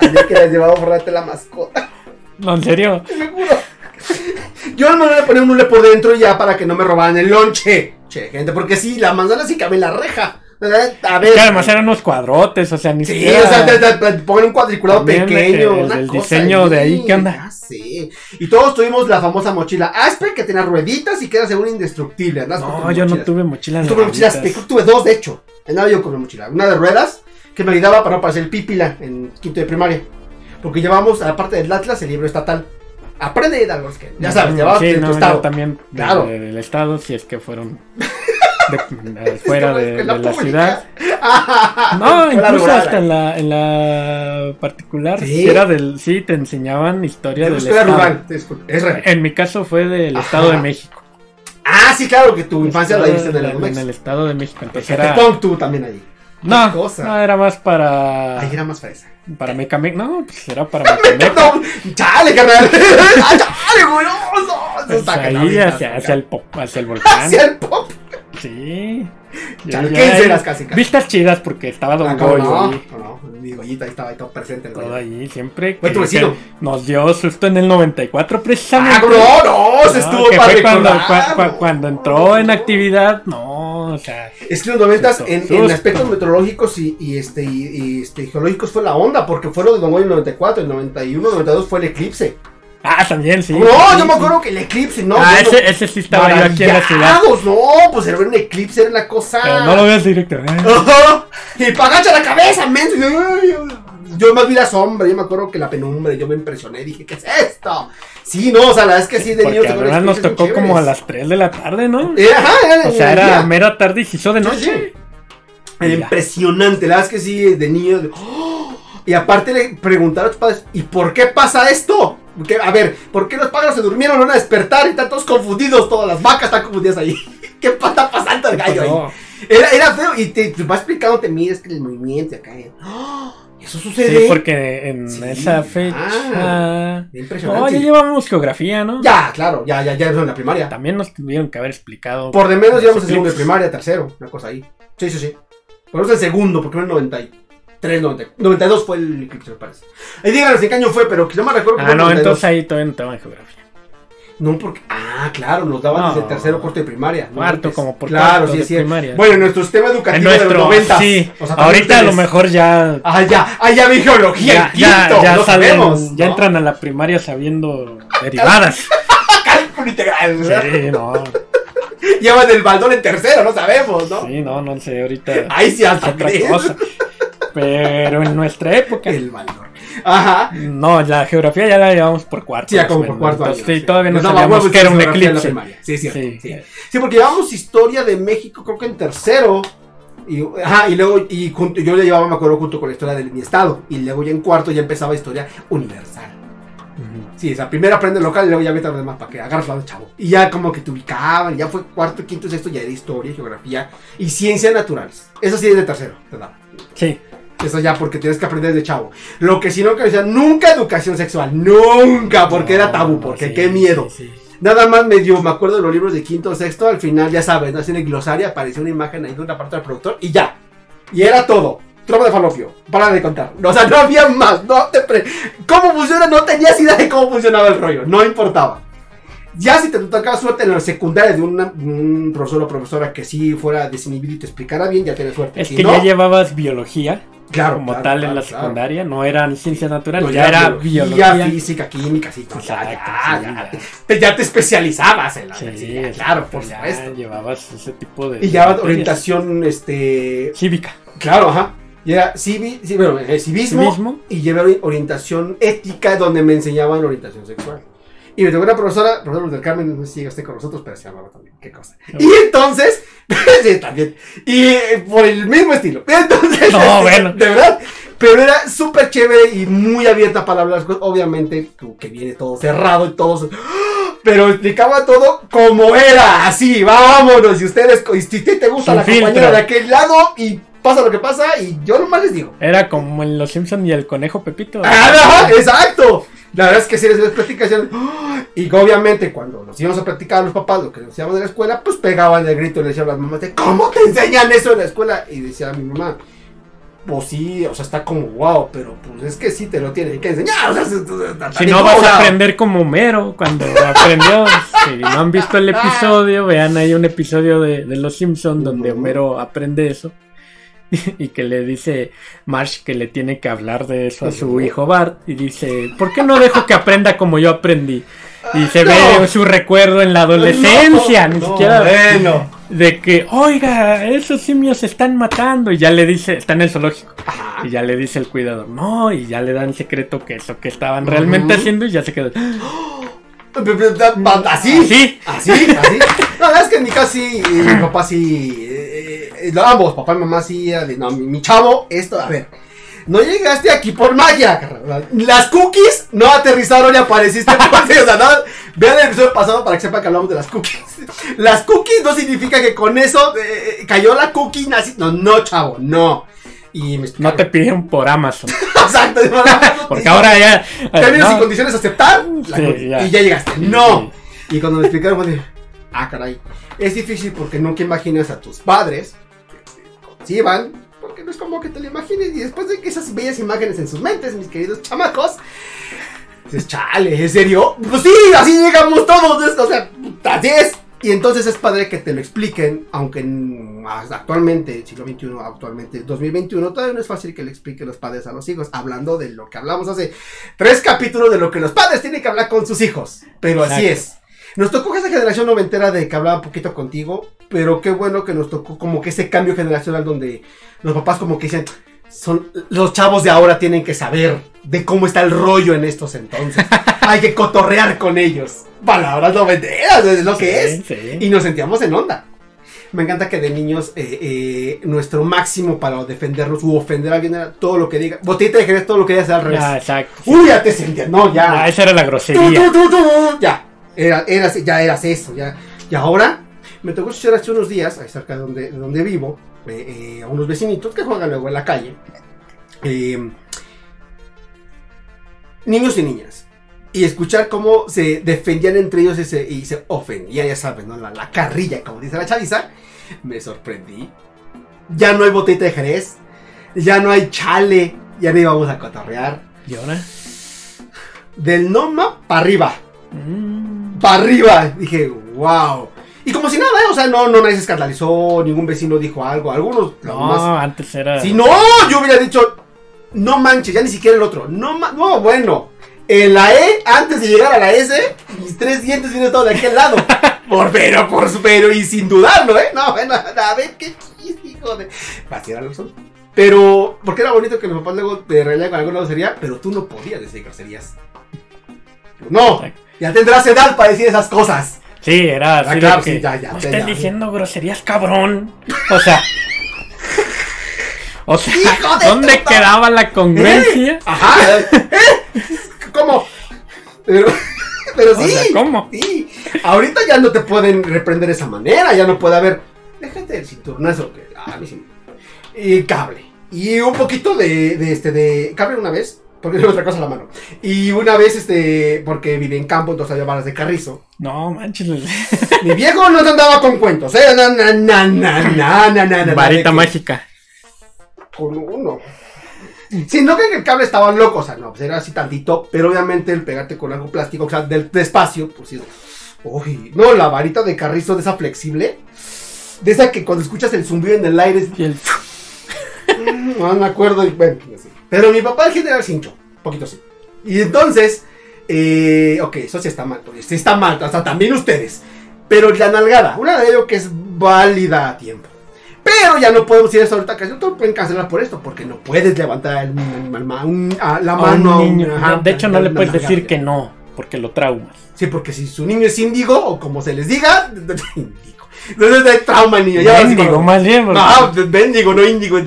Tenía que las llevaba a forrarte la mascota, No, en serio. juro. Yo no le ponía un hule por dentro ya para que no me robaran el lonche. Che, gente, porque sí, la manzana sí cabe en la reja. Ver. Que además eran unos cuadrotes, o sea, ni Sí, siquiera. o sea, te, te- te ponen un cuadriculado pequeño. eh, el cosa diseño de ahí, ¿qué onda? Sé. Y todos tuvimos la famosa mochila Asper que tenía rueditas y que era según indestructible. No, yo no mochilas. tuve mochila Yo de tuve mochilas, tuve dos de hecho. Andaba yo con una mochila. Una de ruedas que me ayudaba para no parecer el pípila en quinto de primaria. Porque llevamos, aparte del Atlas, el libro estatal. Aprende es que ya sabes, llevabas Sí, de tu no, estado. yo también de- Claro. de- del estado, si es que fueron de- de fuera de, de la ciudad. No, incluso hasta en la, en la particular, Sí. si era del, sí, te enseñaban historia del escuela estado. rural, es. En mi caso fue del Ajá. Estado de México. Ah, sí, claro, que tu infancia la diste en el en el Estado de México. Entonces era, tú también ahí. no, cosa. no, era más para, Ahí era más fresa. para Mecamec. No, pues era para Mecamec. Chale, carnal. Chale, güey. Pues ahí hacia, hacia el pop, hacia el volcán. Hacia el pop. Sí. Ya- Chalquense ya- eras casi, casi. Vistas chidas porque estaba Don Ah, ¿cómo Goyo no? ahí. No, no, mi Goyita ahí estaba ahí todo presente. el Todo ahí, siempre. Fue tu vecino. Nos dio susto en el 94 precisamente. Ah, no, no, se No, estuvo que para fue cuando, recordar. cua- cua- cuando entró en actividad, no, o sea, Es que los noventas Susto, en, en aspectos meteorológicos y, y, este, y, y, este, geológicos fue la onda, porque fue lo de Don Goyo en el 94, el 91, 92 fue el eclipse. Ah, también sí. no, sí, yo me acuerdo que el eclipse, no. ah, ese, ese sí estaba yo aquí en la ciudad. No, pues era un eclipse, era una cosa. Pero no lo veas directo. ¿eh? Y pa' agacha la cabeza, menso. Yo, más vi la sombra, yo me acuerdo que la penumbra, yo me impresioné, dije, ¿qué es esto? Sí, no, o sea, la verdad es que sí, de niño Porque además nos tocó como a las 3 de la tarde, ¿no? Ajá, era, O sea, era mera tarde y se hizo de noche. impresionante, la verdad es que sí, de niño. de- ¡Oh! Y aparte le preguntaron a tus padres, ¿y por qué pasa esto? Porque, a ver, ¿por qué los pájaros se durmieron, van a despertar y están todos confundidos? Todas las vacas están confundidas ahí. ¿Qué está pasando el gallo ahí? Era, era feo y te, te va explicando, te miras que el movimiento acá. ¡Oh! Eso sucede. Sí, porque en Sí, esa ah. fecha. Impresionante. No, ya llevamos geografía, ¿no? Ya, claro, ya, ya, ya en la primaria. También nos tuvieron que haber explicado. Por de menos llevamos el segundo de primaria, tercero, una cosa ahí. Sí, sí, sí. Pero es el segundo, porque en el 93, 90, 92 fue el eclipse, me parece. Ahí díganos en qué año fue, pero que no me recuerdo que Ah, fue en no, 92. entonces ahí todavía no te en geografía. No, porque. Ah, claro, nos daban No. desde tercero cuarto de primaria. no Cuarto, antes. como por Claro, cuarto sí, de sí. primaria. Bueno, en nuestro sistema en educativo de los nuestro, 90. sí. Ahorita a lo mejor ya. Ah, ya, ah, ya vi geología. Ya, en ya, quinto, ya saben, sabemos. ya ¿no? entran a la primaria sabiendo derivadas. Cálculo integral. ¿verdad? Sí, no. Llevan el baldón en tercero, no sabemos, ¿no? Sí, no, no sé, ahorita Ahí sí es hasta otra crees. cosa. Pero en nuestra época, El baldón. Ajá. no, la geografía ya la llevamos por cuarto. Sí, ya como por cuarto año. Sí, todavía no sabíamos que era un eclipse. Sí, cierto. Sí. Sí. Sí, porque llevamos historia de México, creo que en tercero. Y, ajá, y luego, y junto- yo le llevaba, me acuerdo, junto con la historia de mi estado. Y luego ya en cuarto ya empezaba historia universal. Sí, o sea, primero aprende local y luego ya vete a los demás para que agarres lado chavo. Y ya como que te ubicaban, ya fue cuarto, quinto, sexto, ya era historia, geografía y ciencias naturales. Eso sí es de tercero, te daba. Sí, Eso ya porque tienes que aprender de chavo. Lo que sí no que decía, nunca educación sexual, nunca, porque era tabú, porque sí, qué miedo. sí, sí. Nada más me dio, me acuerdo de los libros de quinto o sexto, al final, ya sabes, ¿no? Así en el glosario apareció una imagen ahí de una parte del productor y ya. Y era todo. Trompa de falopio. Para de contar. O sea, no había más. No te pre- ¿Cómo funciona? No tenías idea de cómo funcionaba el rollo. No importaba. Ya si te tocaba suerte en la secundaria de una- un profesor o profesora que sí fuera desinhibido y te explicara bien, ya tienes suerte. Es Si que no, ya llevas biología claro, como claro, tal en la secundaria, no eran ciencias naturales, No, ya era biología. física, química, sí. ya, Exacto, ya, sí, ya, ya. te, ya te especializabas en la Sí, claro, por supuesto. llevabas ese tipo de. Y ya orientación, este, cívica. claro, ajá. Y era civi, bueno, eh, civismo, Civismo. y llevé ori- orientación ética donde me enseñaban orientación sexual. Y me tocó una profesora, profesora del Carmen, no sé si llega usted con nosotros, pero se llamaba también, qué cosa. No. Y entonces, sí, también, y eh, por el mismo estilo. Entonces, No, este, bueno. de verdad, pero era súper chévere y muy abierta para hablar. Obviamente, como que viene todo cerrado y todo. Pero explicaba todo como era, así, vámonos. Y ustedes, y si te gusta Sin la compañera filtro. de aquel lado y pasa lo que pasa, y yo nomás les digo. Era como en Los Simpsons y el conejo Pepito. ¡Ah, exacto! La verdad es que si les les platicación. Y obviamente, cuando nos íbamos a platicar a los papás lo que nos decíamos de la escuela, pues pegaban el grito y le decían a las mamás: de, ¿Cómo te enseñan eso en la escuela? Y decía mi mamá: Pues sí, o sea, está como wow, pero pues es que sí te lo tienen que enseñar. O sea, Si no vas a aprender como Homero cuando aprendió. Si no han visto el episodio, vean ahí un episodio de, de Los Simpsons donde. Homero aprende eso. Y que le dice Marsh que le tiene que hablar de eso a su hijo Bart. Y dice, ¿por qué no dejo que aprenda como yo aprendí? Y se No. ve su recuerdo en la adolescencia, No, ni no, siquiera Bueno. de que, oiga, esos simios se están matando. Y ya le dice, está en el zoológico. Y ya le dice el cuidador, no, y ya le dan secreto que eso que estaban realmente haciendo y ya se quedó. Así. Sí. Así, así. No, la verdad es que en mi casa sí, mi papá sí, ambos, papá y mamá sí, de, no, mi, mi chavo, esto, a ver, no llegaste aquí por magia, carnal. las cookies no aterrizaron y apareciste o sea, no, vean el episodio pasado para que sepan que hablamos de las cookies. Las cookies no significa que con eso eh, eh, cayó la cookie, nací, no, no, chavo, no. Y me No te pidieron por Amazon. Exacto, no, no, no, Porque ahora ya. términos no, y condiciones aceptar Sí, ya. y ya llegaste. No. Sí. Y cuando me explicaron, de, ah, caray. Es difícil porque nunca imaginas a tus padres van, porque no es como que te lo imagines. Y después de que esas bellas imágenes en sus mentes, mis queridos chamacos, dices, chale, ¿en serio? Pues sí, así llegamos todos. O sea, así es. Y entonces es padre que te lo expliquen, aunque en- actualmente, siglo XXI, actualmente 2021, todavía no es fácil que le expliquen los padres a los hijos, hablando de lo que hablamos hace tres capítulos de lo que los padres tienen que hablar con sus hijos. Pero así es. Nos tocó esa generación noventera de que hablaba un poquito contigo, pero qué bueno que nos tocó como que ese cambio generacional donde los papás como que dicen, son los chavos de ahora tienen que saber de cómo está el rollo en estos entonces. Hay que cotorrear con ellos. Palabras noventeras, es lo que es. Sí, sí. Y nos sentíamos en onda. Me encanta que de niños eh, eh, nuestro máximo para defendernos u ofender a alguien era todo lo que diga. Botita de jerez, todo lo que diga sea al revés. Ya, exacto. Uy, ya te sentías. No, ya. Ah, esa era la grosería. tú, tú, tú, Ya. Era, eras, ya eras eso. Ya. Y ahora me tocó escuchar hace unos días, ahí cerca de donde, de donde vivo, eh, eh, a unos vecinitos que juegan luego en la calle. eh, niños y niñas. Y escuchar cómo se defendían entre ellos y se, y se ofendían, ya sabes, ¿no? La, la carrilla, como dice la chaviza. Me sorprendí. Ya no hay botita de jerez. Ya no hay chale. Ya no íbamos a cotorrear. ¿Y ahora? Del Noma para arriba. Mm, para arriba. Dije, wow. Y como si nada, ¿eh? o sea, no, no nadie se escandalizó, ningún vecino dijo algo, algunos. No, más- antes era. Si no, yo hubiera dicho, no manches, ya ni siquiera el otro. No, no bueno. En la E, antes de llegar a la S, mis tres dientes hubieran estado de aquel lado. Por pero, por pero, y sin dudarlo, ¿eh? No, bueno, a ver qué chiste, hijo de. Vaciar algo son. Pero, porque era bonito que mi papá luego te regañara con alguna grosería, pero tú no podías decir groserías. No, ya tendrás edad para decir esas cosas. Sí, era así. Ah, de claro, que, sí, ya, ya, no estés diciendo groserías, cabrón. O sea. o sea, ¿dónde quedaba la congruencia? Ajá. ¿Eh? ¿Cómo? Pero, pero O sí. sea, ¿cómo? Sí. Ahorita ya no te pueden reprender de esa manera. Ya no puede haber. Déjate el cinturnazo. Que, ah, a mí sí. Y cable. Y un poquito de, de este de cable una vez. Porque tengo otra cosa en la mano. Y una vez, este, porque vive en campo, entonces había balas de carrizo. No, manches. Mi viejo no te andaba con cuentos, ¿eh? Na, na, na, na, na, na, na, na, Varita mágica. con uno. Sí, no que el cable estaba loco, o sea, no, pues era así tantito, pero obviamente el pegarte con algo plástico, o sea, del despacio, pues sí. Uy, no, la varita de carrizo de esa flexible, de esa que cuando escuchas el zumbido en el aire, es- Y el. No me acuerdo, y bueno. Pero mi papá el general cincho, un poquito así. Y entonces, eh, ok, eso sí está mal, porque sí está mal, hasta también ustedes. Pero la nalgada, una de ellos que es válida a tiempo. Pero ya no podemos ir a esta ahorita que no pueden cancelar por esto, porque no puedes levantar el- un- a la mano a un niño. ajá, de hecho, no le puedes nalgada. decir que no, porque lo traumas. Sí, porque si su niño es índigo, o como se les diga, índigo. Entonces hay trauma, niño. Ya Mendigo, más bien. no, bendigo, no índigo.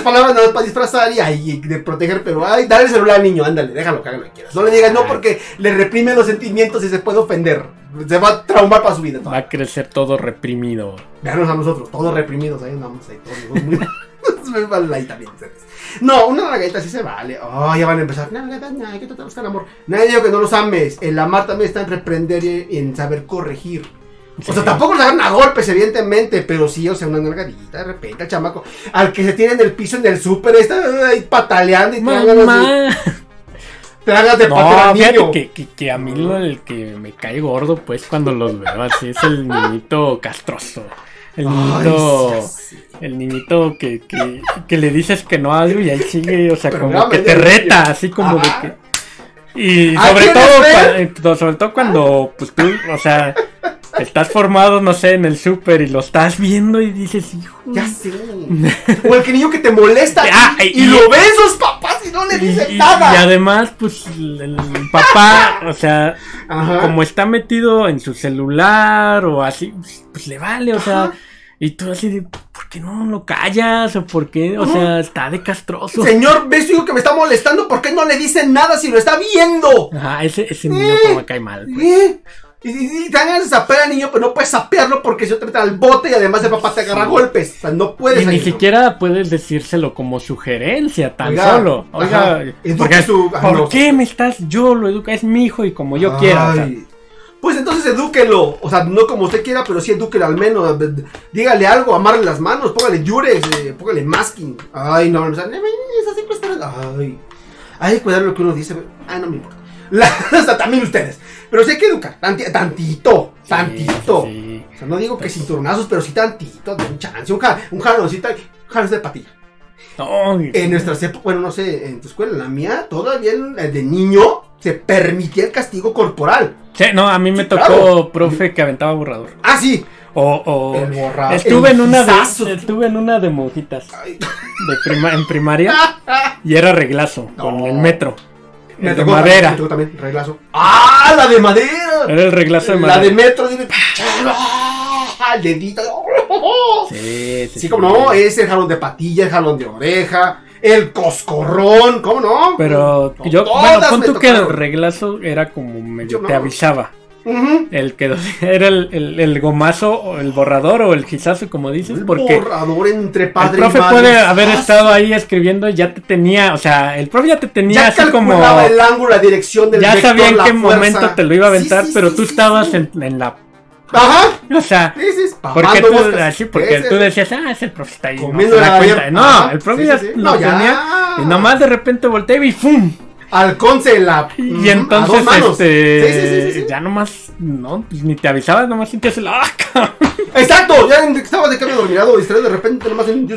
Palabras nada más para disfrazar y ahí de proteger, pero ay, dale el celular al niño, ándale, déjalo que haga lo que quieras. No le digas no porque le reprime los sentimientos y se puede ofender. Se va a traumar para su vida. Va a crecer todo reprimido. Veanos a nosotros, todos reprimidos, ahí andamos ahí todos muy ahí también ustedes. No, una nalgadita sí se vale. Oh, ya van a empezar. Nalgada, que buscar amor. Nadie dijo que no los ames. El amar también está en reprender y en saber corregir. O sea, tampoco los agarran a golpes, evidentemente, pero sí, o sea, una nalgadita de repente al chamaco. Al que se tiene en el piso en el súper, está ahí pataleando y dan Mamá. te dan ganas de No, fíjate que, que, que a mí lo el que me cae gordo, pues, cuando los veo así, es el niñito castroso. El Ay, niñito, sí, sí. el niñito que, que, que le dices que no algo y ahí sigue, o sea, Pero como que te niño. reta, así como de que... Y ¿A sobre todo, cua- eh, sobre todo cuando, pues tú, o sea, estás formado, no sé, en el súper y lo estás viendo y dices, hijo... Ya sé. o el que niño que te molesta Ah, y, y- y lo ven sus papás y no le dicen y- nada. y además, pues, el, el papá, o sea, Ajá. como está metido en su celular o así, pues, pues, le vale, o sea, y tú así de, ¿por qué no lo callas? ¿O por qué? O sea, está de castroso. Señor, ves su hijo que me está molestando, ¿por qué no le dicen nada si lo está viendo? Ajá, ese, ese niño Eh. como me cae mal. pues. ¿Eh? Y, y, y te dan ganas de sapear al niño, pero no puedes sapearlo porque si no te meten al bote y además el papá te agarra golpes. O sea, no puedes. Y ni siquiera puedes decírselo como sugerencia tan Oiga, solo. Oiga, ajá, porque, su- ajá, ¿por no. qué me estás? Yo lo educo, es mi hijo y como yo quiera. o sea, Ay. Pues entonces edúquelo. O sea, no como usted quiera, pero sí edúquelo al menos. Dígale algo, amarle las manos, póngale yures, eh, póngale masking. Ay, no, o sea, esa siempre está- Ay. Ay, cuidar lo que uno dice. Ay, no me importa. La- hasta también ustedes. Pero sí hay que educar. tanti- tantito. sí, Tantito. sí. O sea, no digo que sin turnazos, pero sí tantito. De un chance. Un, ja- un jaloncito. Jalos de patilla. No, En nuestras épocas, bueno, no sé, en tu escuela, en la mía, todavía el de niño se permitía el castigo corporal. Sí, no, a mí me Sí, tocó claro. profe que aventaba borrador. Ah, sí. O, o El borrador. estuve el en una de estuve en una de monjitas Ay, de prima, en primaria y era reglazo con el metro. Me El de tocó- madera. Me tocó también, reglazo. ¡Ah, la de madera! Era el reglazo de La madera. de metro, tiene. ¡Ah! El dedito. Sí, sí, Sí, como no, es el jalón de patilla, el jalón de oreja, el coscorrón, ¿cómo no? Pero No, yo, bueno, pon tú que el reglazo era como medio Yo no. te Ujú. El que era el, el, el gomazo o el borrador o el gizazo, como dices, El porque borrador entre el padre profe y madre. puede haber Ah, estado ahí escribiendo y ya te tenía, o sea, el profe ya te tenía Ya así como el ángulo, la dirección del ya vector, sabía en qué fuerza. momento te lo iba a Sí, aventar, sí, pero sí, tú sí, estabas sí. En, en la Ajá. o sea, Sí, sí, porque tú, así, porque tú decías, ah, es el profe está ahí. No, Comiendo se da la cuenta. no el profe sí, ya sí, sí. lo No, ya. tenía. Y nomás de repente volteaba y ¡fum! Halcón se la. Y entonces, este, Sí, sí, sí, ya nomás, no, pues ni te avisabas, nomás sentías el, ah. Exacto, ya estaba de cambio dormido, distraído de repente, nomás en.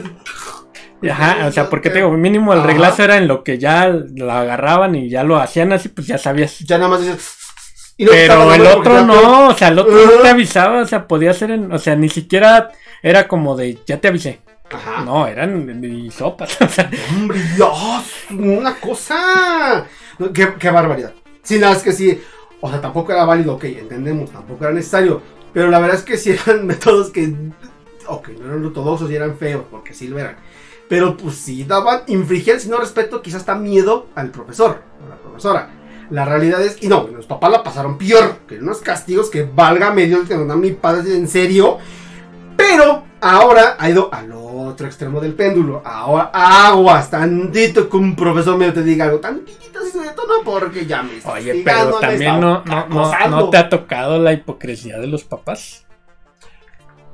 Ajá, o sea, porque te digo, mínimo el reglazo era en lo que ya lo agarraban y ya lo hacían así, pues ya sabías. Ya nada más dices. y no te Pero el otro no, o sea, el otro no te avisaba, o sea, podía ser en, o sea, ni siquiera era como de, ya te avisé. Ajá. No, eran sopas, o sea, Hombre, Dios, una cosa. Qué, qué barbaridad. Sí, nada, es que sí. O sea, tampoco era válido, ok, entendemos, tampoco era necesario. Pero la verdad es que sí eran métodos que. Ok, no eran ortodoxos y eran feos, porque sí lo eran. Pero pues sí daban, infringían, si no respeto, quizás hasta miedo al profesor, a la profesora. La realidad es, y no, los papás la pasaron peor, que unos castigos que valga medio que nos dan mi padre en serio. Pero ahora ha ido al otro extremo del péndulo. Ahora aguas, tantito que un profesor medio te diga algo, tantito si se detona porque ya me está oye, pero también no, no, no, no te ha tocado la hipocresía de los papás.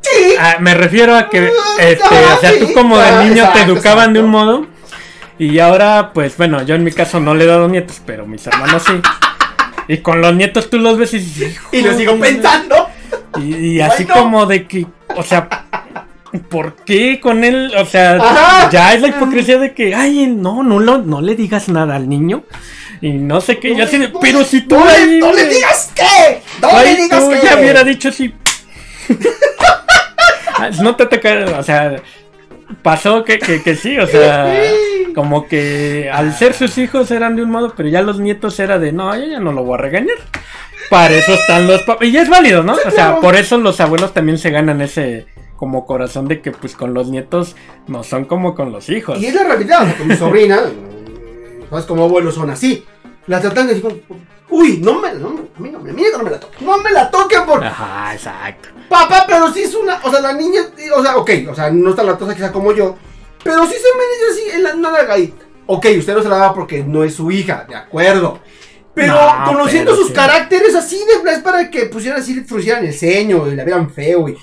Sí. Ah, me refiero a que, Ah, este, o sea, tú como de ah, niño te exacto, educaban de un modo y ahora, pues bueno, yo en mi caso no le he dado nietos, pero mis hermanos sí. Y con los nietos tú los ves y dices, Y lo sigo pensando. Y, así como de que, o sea, ¿por qué con él? O sea, Ajá. ya es la hipocresía de que, ay, no, no, lo- no le digas nada al niño. Y no sé qué, ya No le- no pero si tú no ahí- no le digas qué. No le digas tú qué. ya hubiera dicho así. Ah, no te toca, o sea, pasó que, que, que sí, o sea, como que al ser sus hijos eran de un modo, pero ya los nietos era de, no, yo ya no lo voy a regañar. Para eso están los papás. Y ya es válido, ¿no? O sea, claro. por eso los abuelos también se ganan ese como corazón de que pues con los nietos no son como con los hijos. Y es la realidad, o sea, con mi sobrina, mm, sabes como abuelos son así. La tratan de decir, uy, no me, no, a mí no me, a mí no me la toquen, no me la toquen por Ajá, exacto. papá, pero sí es una, o sea, la niña, o sea, ok, o sea, no está la tosa quizá como yo, pero sí se me dice así en la nada ahí. Ok, usted no se la daba porque no es su hija, de acuerdo. Pero No, conociendo pero sus sí. caracteres así de es para que pusieran así, fruncieran el ceño y la vieran feo y.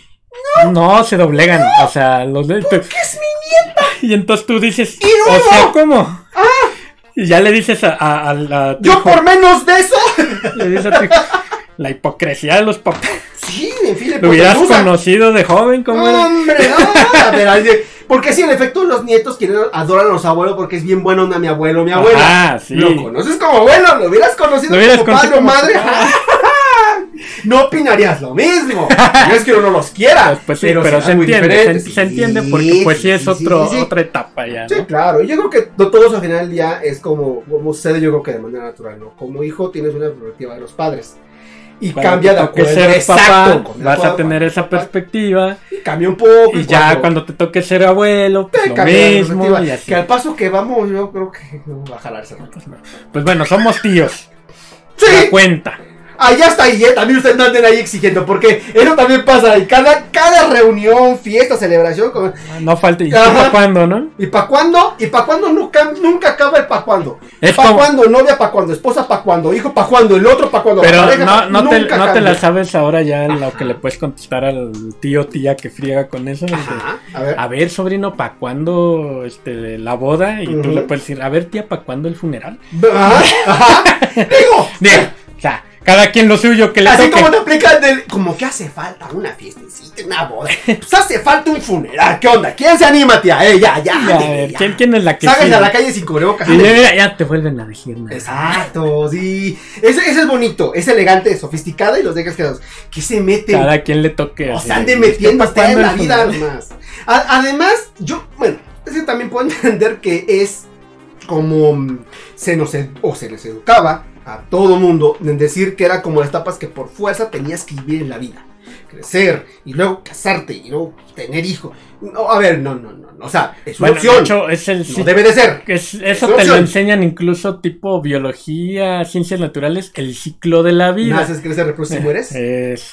No, se doblegan. O sea, los de. ¿Qué es mi Y entonces tú dices, Y no, o sea, no. ¿cómo? Y ya le dices a, a, a la. Yo hijo, por menos de eso. Le dices a tu hijo, la hipocresía de los papás. Sí, en fin, Lo hubieras hipotenusa. conocido de joven, ¿cómo era? Hombre, no. A ver, porque sí, en efecto, los nietos quieren adoran a los abuelos porque es bien bueno onda mi abuelo, mi abuela. Ah, sí. Lo conoces como abuelo, lo hubieras conocido Lo hubieras como padre o como madre. No opinarías lo mismo. No es que uno no los quiera. Pues, pues sí, pero, se entiende, se, se entiende porque pues sí es otro, otra etapa ya, Sí, claro. Yo creo que todos al final del día es como, como sucede, yo creo que de manera natural, ¿no? Como hijo tienes una perspectiva de los padres. Y cambia de acuerdo. ser exacto, papá, vas a tener esa perspectiva y Cambia un poco. y ya cuando te toque ser abuelo, pues te lo cambia la mismo y así. Que al paso que vamos, yo creo que no va a jalarse. Pues bueno, somos tíos. Sí, La cuenta. Allá está ahí, ¿eh? también ustedes no anden ahí exigiendo, porque eso también pasa. Y cada, cada reunión, fiesta, celebración, como- No falta. ¿Y para cuándo, no? ¿y para cuándo? ¿Y para cuándo nunca, nunca acaba el para cuándo? Es ¿Para como- cuándo? Novia para cuándo, esposa para cuándo, hijo para cuándo, el otro para cuándo. Pero pareja no, no, te, no la sabes ahora ya lo que le puedes contestar al tío tía que friega con eso. de a ver. A ver, sobrino, ¿para cuándo este, la boda? Y tú le puedes decir, a ver, tía, ¿para cuándo el funeral? Ajá, ajá. Digo, Digo, o sea, cada quien lo suyo que le así toque. como te aplican del. Como que hace falta una fiestecita, una boda. Pues hace falta un funeral. ¿Qué onda? ¿Quién se anima, tía? Eh, ya, ya. Ver, ya. ¿quién, quién es la que sigue? a la calle sin cubrebocas. Y ya, ya te vuelven a decir nada. Exacto, sí. Ese, ese es bonito, es elegante, sofisticado y los dejas quedados. ¿Qué se meten? Cada quien le toque. o sea, ande ¿es metiendo hasta en la vida más. Además, yo, bueno, es que también puedo entender que es como se nos o se les educaba a todo mundo en decir que era como las etapas que por fuerza tenías que vivir en la vida. Crecer y luego casarte y luego tener hijos. No, a ver, no, no, no, no, O sea, es una Bueno, de opción. hecho, es el no debe de ser. es- es eso te lo opción. enseñan incluso tipo biología, ciencias naturales, el ciclo de la vida. Naces, creces, reproduces y mueres. Es,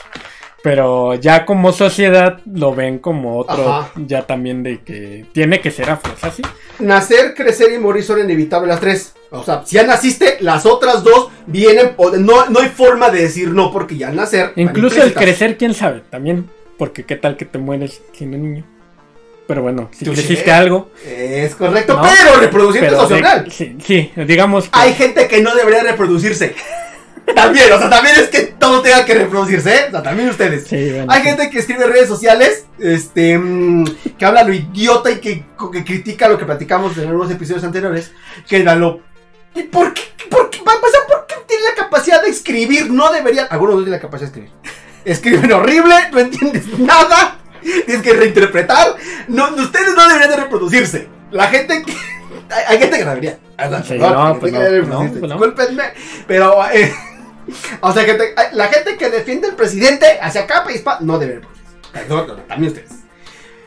pero ya como sociedad lo ven como otro, Ajá. ya también de que tiene que ser a fuerza, ¿sí? Nacer, crecer y morir son inevitables las tres. O sea, si ya naciste, las otras dos vienen. No, no hay forma de decir no porque ya al nacer. Incluso el crecer, quién sabe, también, porque qué tal que te mueres siendo niño. Pero bueno, si creciste algo. Es correcto, No, pero reproduciendo pero es de- opcional. sí, sí, digamos que Hay gente que no debería reproducirse. También, o sea, también es que todo tenga que reproducirse, ¿eh? O sea, también ustedes. Sí, bueno, Hay sí. gente que escribe en redes sociales, este, mm, que habla lo idiota y que, que critica lo que platicamos en algunos episodios anteriores, que da lo... ¿Y por qué? ¿Por qué? Va a pasar, ¿por qué tiene la capacidad de escribir? No debería... Algunos no tienen la capacidad de escribir. Escriben horrible, no entiendes nada, tienes que reinterpretar. No, ustedes no deberían de reproducirse. La gente que... Hay, hay gente que no debería. Sí, no, pues no, pues no. Discúlpenme, pero... eh, o sea, gente- la gente que defiende al presidente hacia capa y espada no debe. Perdón, no, también ustedes.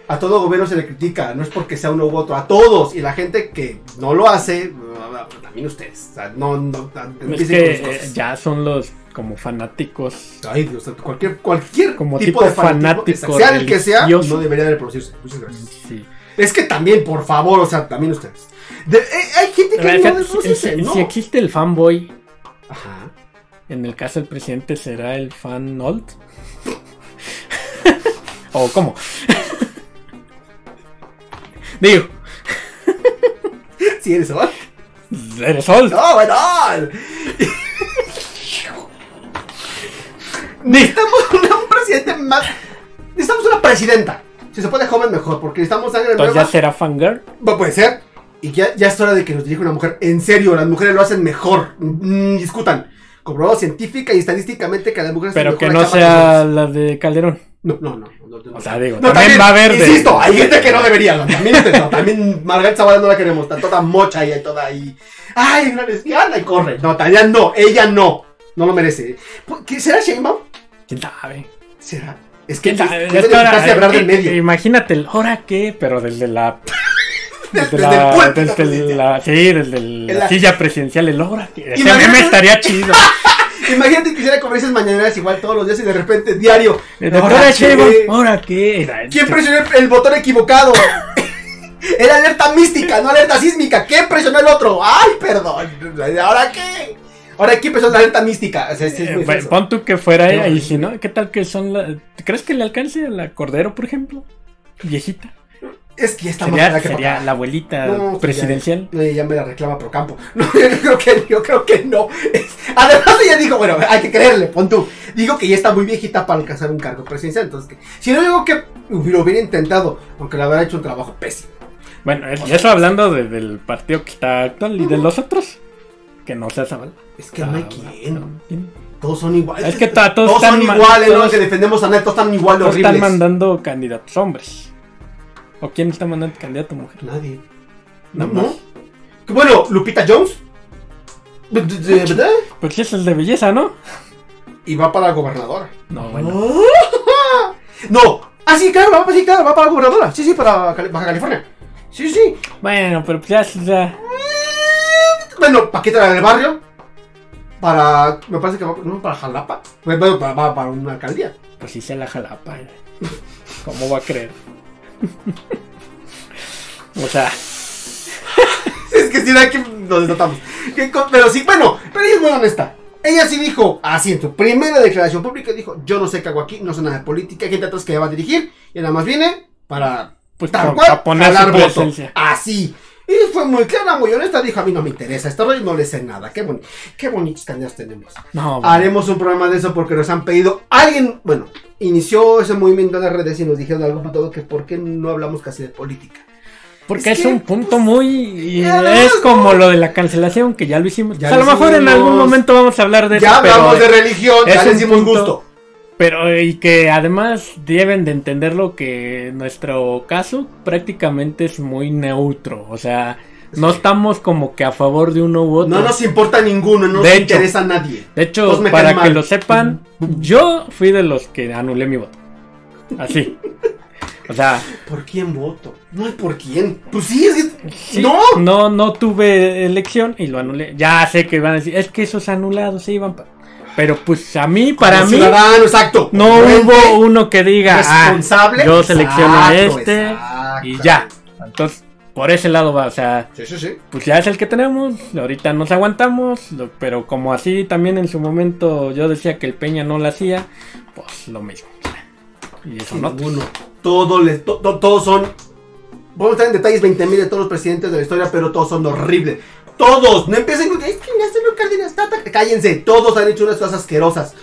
A todo gobierno se le critica, no es porque sea uno u otro, a todos. Y la gente que no lo hace, también ustedes. O sea, no, no, no Es que eh, ya son los como fanáticos. Ay, Dios, santo, cualquier, cualquier Como tipo, tipo de fanático, sea el que sea, no debería de reproducirse. Muchas gracias. Sí. Es que también, por favor, o sea, también ustedes. De- eh, hay gente que no reproducirse, si- ¿no? si existe el fanboy, Ajá. En el caso del presidente, ¿será el fan old? ¿O cómo? Digo, Sí, eres old. eres old. No, bueno. Necesitamos una- un presidente más. Necesitamos una presidenta. Si se puede joven, mejor, porque necesitamos sangre Entonces nueva. ya será fangirl. Va, puede ser. Y ya, ya es hora de que nos dirija una mujer. En serio, las mujeres lo hacen mejor. Mm, discutan. Comprobado científica y estadísticamente que las mujeres Pero que no a de sea la de Calderón. No, no, no. no, no, no. O sea, digo, No, también, va a haber de- Insisto, hay gente que no debería. También, también Margarita Zavala no la queremos. Está toda mocha y toda ahí. Ay, una lesbiana y corre. No, Tania no. Ella no. No lo merece. ¿Qué, ¿Será Sheinbaum? ¿Quién sabe? ¿Será? Es que de Es que ahora, evitarse hablar del medio. eh, Imagínate el ahora qué, pero desde la. Desde, Desde la, el púlpito desde la, sí, desde la, silla presidencial, el qué. Ese meme estaría chido. Imagínate que hiciera conferencias mañaneras igual todos los días y de repente diario. ¿Ahora qué? ahora qué. ¿Quién presionó el, botón equivocado? Era alerta mística, no alerta sísmica. ¿Quién presionó el otro? ¡Ay, perdón! ¿Ahora qué? Ahora, ¿quién presionó la alerta mística? O sea, sí, es Eh, pon tú que fuera horrible. si no, ¿qué tal que son la... ¿Crees que le alcance a la Cordero, por ejemplo? Viejita. Es que ya está más Sería, cara que sería la abuelita No, presidencial. Ya, ya me la reclama pro campo. No, yo creo que, yo creo que no. Es- además, ella dijo, bueno, hay que creerle, pon tú. Digo que ya está muy viejita para alcanzar un cargo presidencial. Entonces, que, si no digo que lo hubiera intentado, aunque la hubiera hecho un trabajo pésimo. Bueno, es- y eso hablando de- del partido que está actual y de los otros. Que no sea Zavala. Es que no hay quien. ¿Quién? Todos son iguales. Es que todos todos están son iguales, no todos- que defendemos a Net, todos están igual de horribles. están mandando candidatos hombres. ¿O quién está mandando candidato mujer? Nadie. No Bueno, Lupita Jones. ¿Verdad? Pues eso es de belleza, ¿no? Y va para gobernadora. No, bueno. No. Ah, sí, claro, va, sí, claro, va para gobernadora. Sí, sí, para Cali- Baja California. Sí, sí. Bueno, pero pues ya, ya. Bueno, Paquita la del barrio. Para. Me parece que va no, para Jalapa. Bueno, para, para, para una alcaldía. Pues sí se la jalapa. eh. ¿Cómo va a creer? O sea, Es que sí, aquí nos co- Pero sí, bueno, pero ella es muy honesta. Ella sí dijo, así en su primera declaración pública, dijo, yo no sé qué hago aquí, no sé nada de política, hay gente atrás que ya va a dirigir, y nada más viene para pues tal cual, poner su voto. presencia. Así. Y fue muy clara, muy honesta, dijo, a mí no me interesa este rollo, no le sé nada. Qué, boni qué bonitos candidatos tenemos. No, bueno. Haremos un programa de eso porque nos han pedido, alguien, bueno, inició ese movimiento en las redes y nos dijeron algo todo que por qué no hablamos casi de política. Porque Es es, que, un punto muy. y ya no, es como lo de la cancelación, que ya lo hicimos. Ya a lo lo mejor en algún hicimos. momento vamos a hablar de Ya eso. pero, hablamos de religión, ya le punto- gusto. Pero, eh, y que además deben de entenderlo que nuestro caso prácticamente es muy neutro. O sea, no estamos como que a favor de uno u otro. No nos importa ninguno, no nos hecho. interesa a nadie. De hecho, para que mal. lo sepan, yo fui de los que anulé mi voto. Así. O sea, ¿Por quién voto? No hay por quién. Pues sí, es que... sí, ¡No! no, no tuve elección y lo anulé. Ya sé que van a decir, es que esos anulados se iban. pa-". Pero pues a mí, para mí, Ciudadano, exacto. no hubo uno que diga, ah, responsable. yo selecciono a Exacto, este exacto. y ya. Entonces, por ese lado va, o sea, Sí, sí, sí. pues ya es el que tenemos, ahorita nos aguantamos, lo- pero como así también en su momento yo decía que el Peña no lo hacía, pues lo mismo. Y eso no. ninguno. Todo les, to- to- todos son Podemos estar en detalles 20.000 de todos los presidentes de la historia, pero todos son horribles. Todos. No empiecen con que es que Lázaro Cárdenas. Cállense. Todos han hecho unas cosas asquerosas.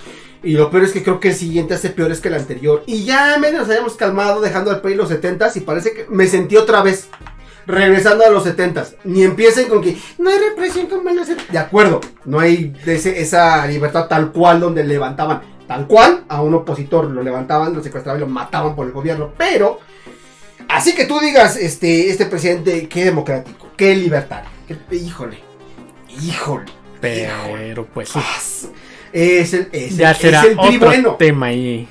Y lo peor es que creo que el siguiente hace peores que el anterior. Y ya menos nos habíamos calmado dejando al país los 70 y parece que me sentí otra vez. Regresando a los 70 Ni empiecen con que no hay represión como en los 70 De acuerdo, no hay ese- esa libertad tal cual donde levantaban tal cual a un opositor, lo levantaban, lo secuestraban y lo mataban por el gobierno. Pero, así que tú digas, este, este presidente, qué democrático, qué libertario. qué- híjole, híjole. Pero pues sí. Es el, es el- el otro bueno. tema ahí.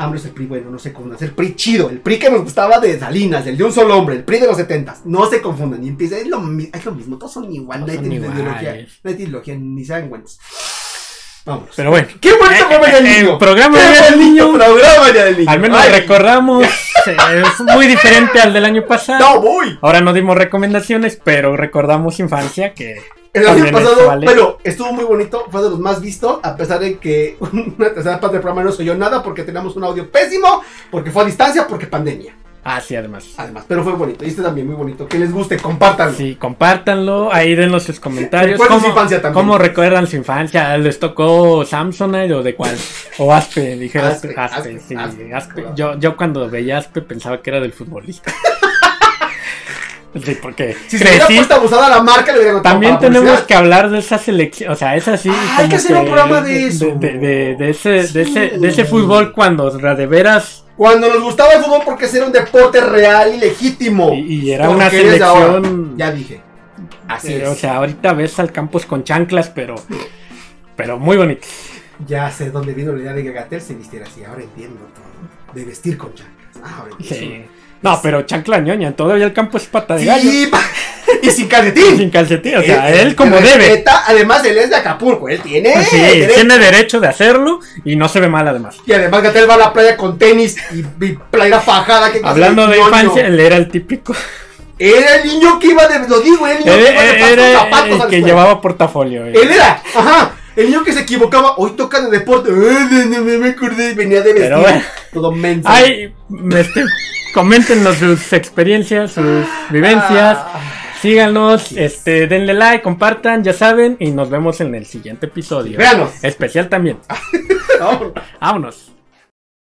AMLO es el PRI bueno, no se confundan. Es el PRI chido. El PRI que nos gustaba de Salinas, el de un solo hombre, el PRI de los 70 No se confundan. Y empieza, es lo, es lo mismo, todos son igual. No hay ideología, no hay ideología, ni se dan cuentas. Vámonos. Pero bueno. ¡Qué bonito Eh, programa del eh, niño! el programa ¡Qué Día del Niño! programa Día del niño! Al menos Ay, recordamos. eh, es muy diferente al del año pasado. ¡No, voy! Ahora no dimos recomendaciones, pero recordamos infancia que. El año pasado, vale. pero estuvo muy bonito, fue de los más vistos, a pesar de que una tercera parte del programa no se oyó nada porque teníamos un audio pésimo, porque fue a distancia, porque pandemia. Ah, sí, además. Además, pero fue bonito. Y este también muy bonito. Que les guste, compártanlo. Sí, compártanlo, ahí denos sus comentarios. Recuerden su infancia también. ¿Cómo recuerdan su infancia? ¿Les tocó Samsonite o de cuál? O Aspe, dijeras Aspe, Aspe, Aspe, sí, Aspe, Aspe. claro. Yo, yo cuando veía Aspe pensaba que era del futbolista. sí, porque Si se hubiera crecí. puesto abusada la marca, le También tenemos que hablar de esa selección, o sea, es así. Ah, hay que hacer un programa de eso. De, de- de ese, de, Sí. ese, de ese fútbol cuando de veras Cuando nos gustaba el fútbol porque era un deporte real y legítimo. Y- y era una selección- Ya dije. Así eh, es. o sea, ahorita ves al campos con chanclas, pero pero muy bonito. ya sé dónde vino la idea de que Gatel se vistiera así. Ahora entiendo todo. De vestir con chanclas. Ah, ahora entiendo. Sí. No, pero chancla ñoña, todavía el campo es pata de gallo. Sí, y sin calcetín. Sin calcetín, o sea, Él- él como él debe. Además, él es de Acapulco. Él tiene. Sí, derecho. tiene derecho de hacerlo y no se ve mal además. Y además Gatel va a la playa con tenis y, y playera fajada. Que Hablando de infancia, él era el típico. Era el niño que iba de. Lo digo, era el niño Era, que iba de zapatos el que llevaba portafolio. eh. Él era, ajá. El niño que se equivocaba. Hoy toca de deporte. No, no me acordé. Venía de vestir. Pero. Todo menso. Ay, este, coméntenos sus experiencias, sus vivencias. Ah. Síganos, este, denle like, compartan, ya saben, y nos vemos en el siguiente episodio. Véanos. Especial también. Vámonos. Vámonos.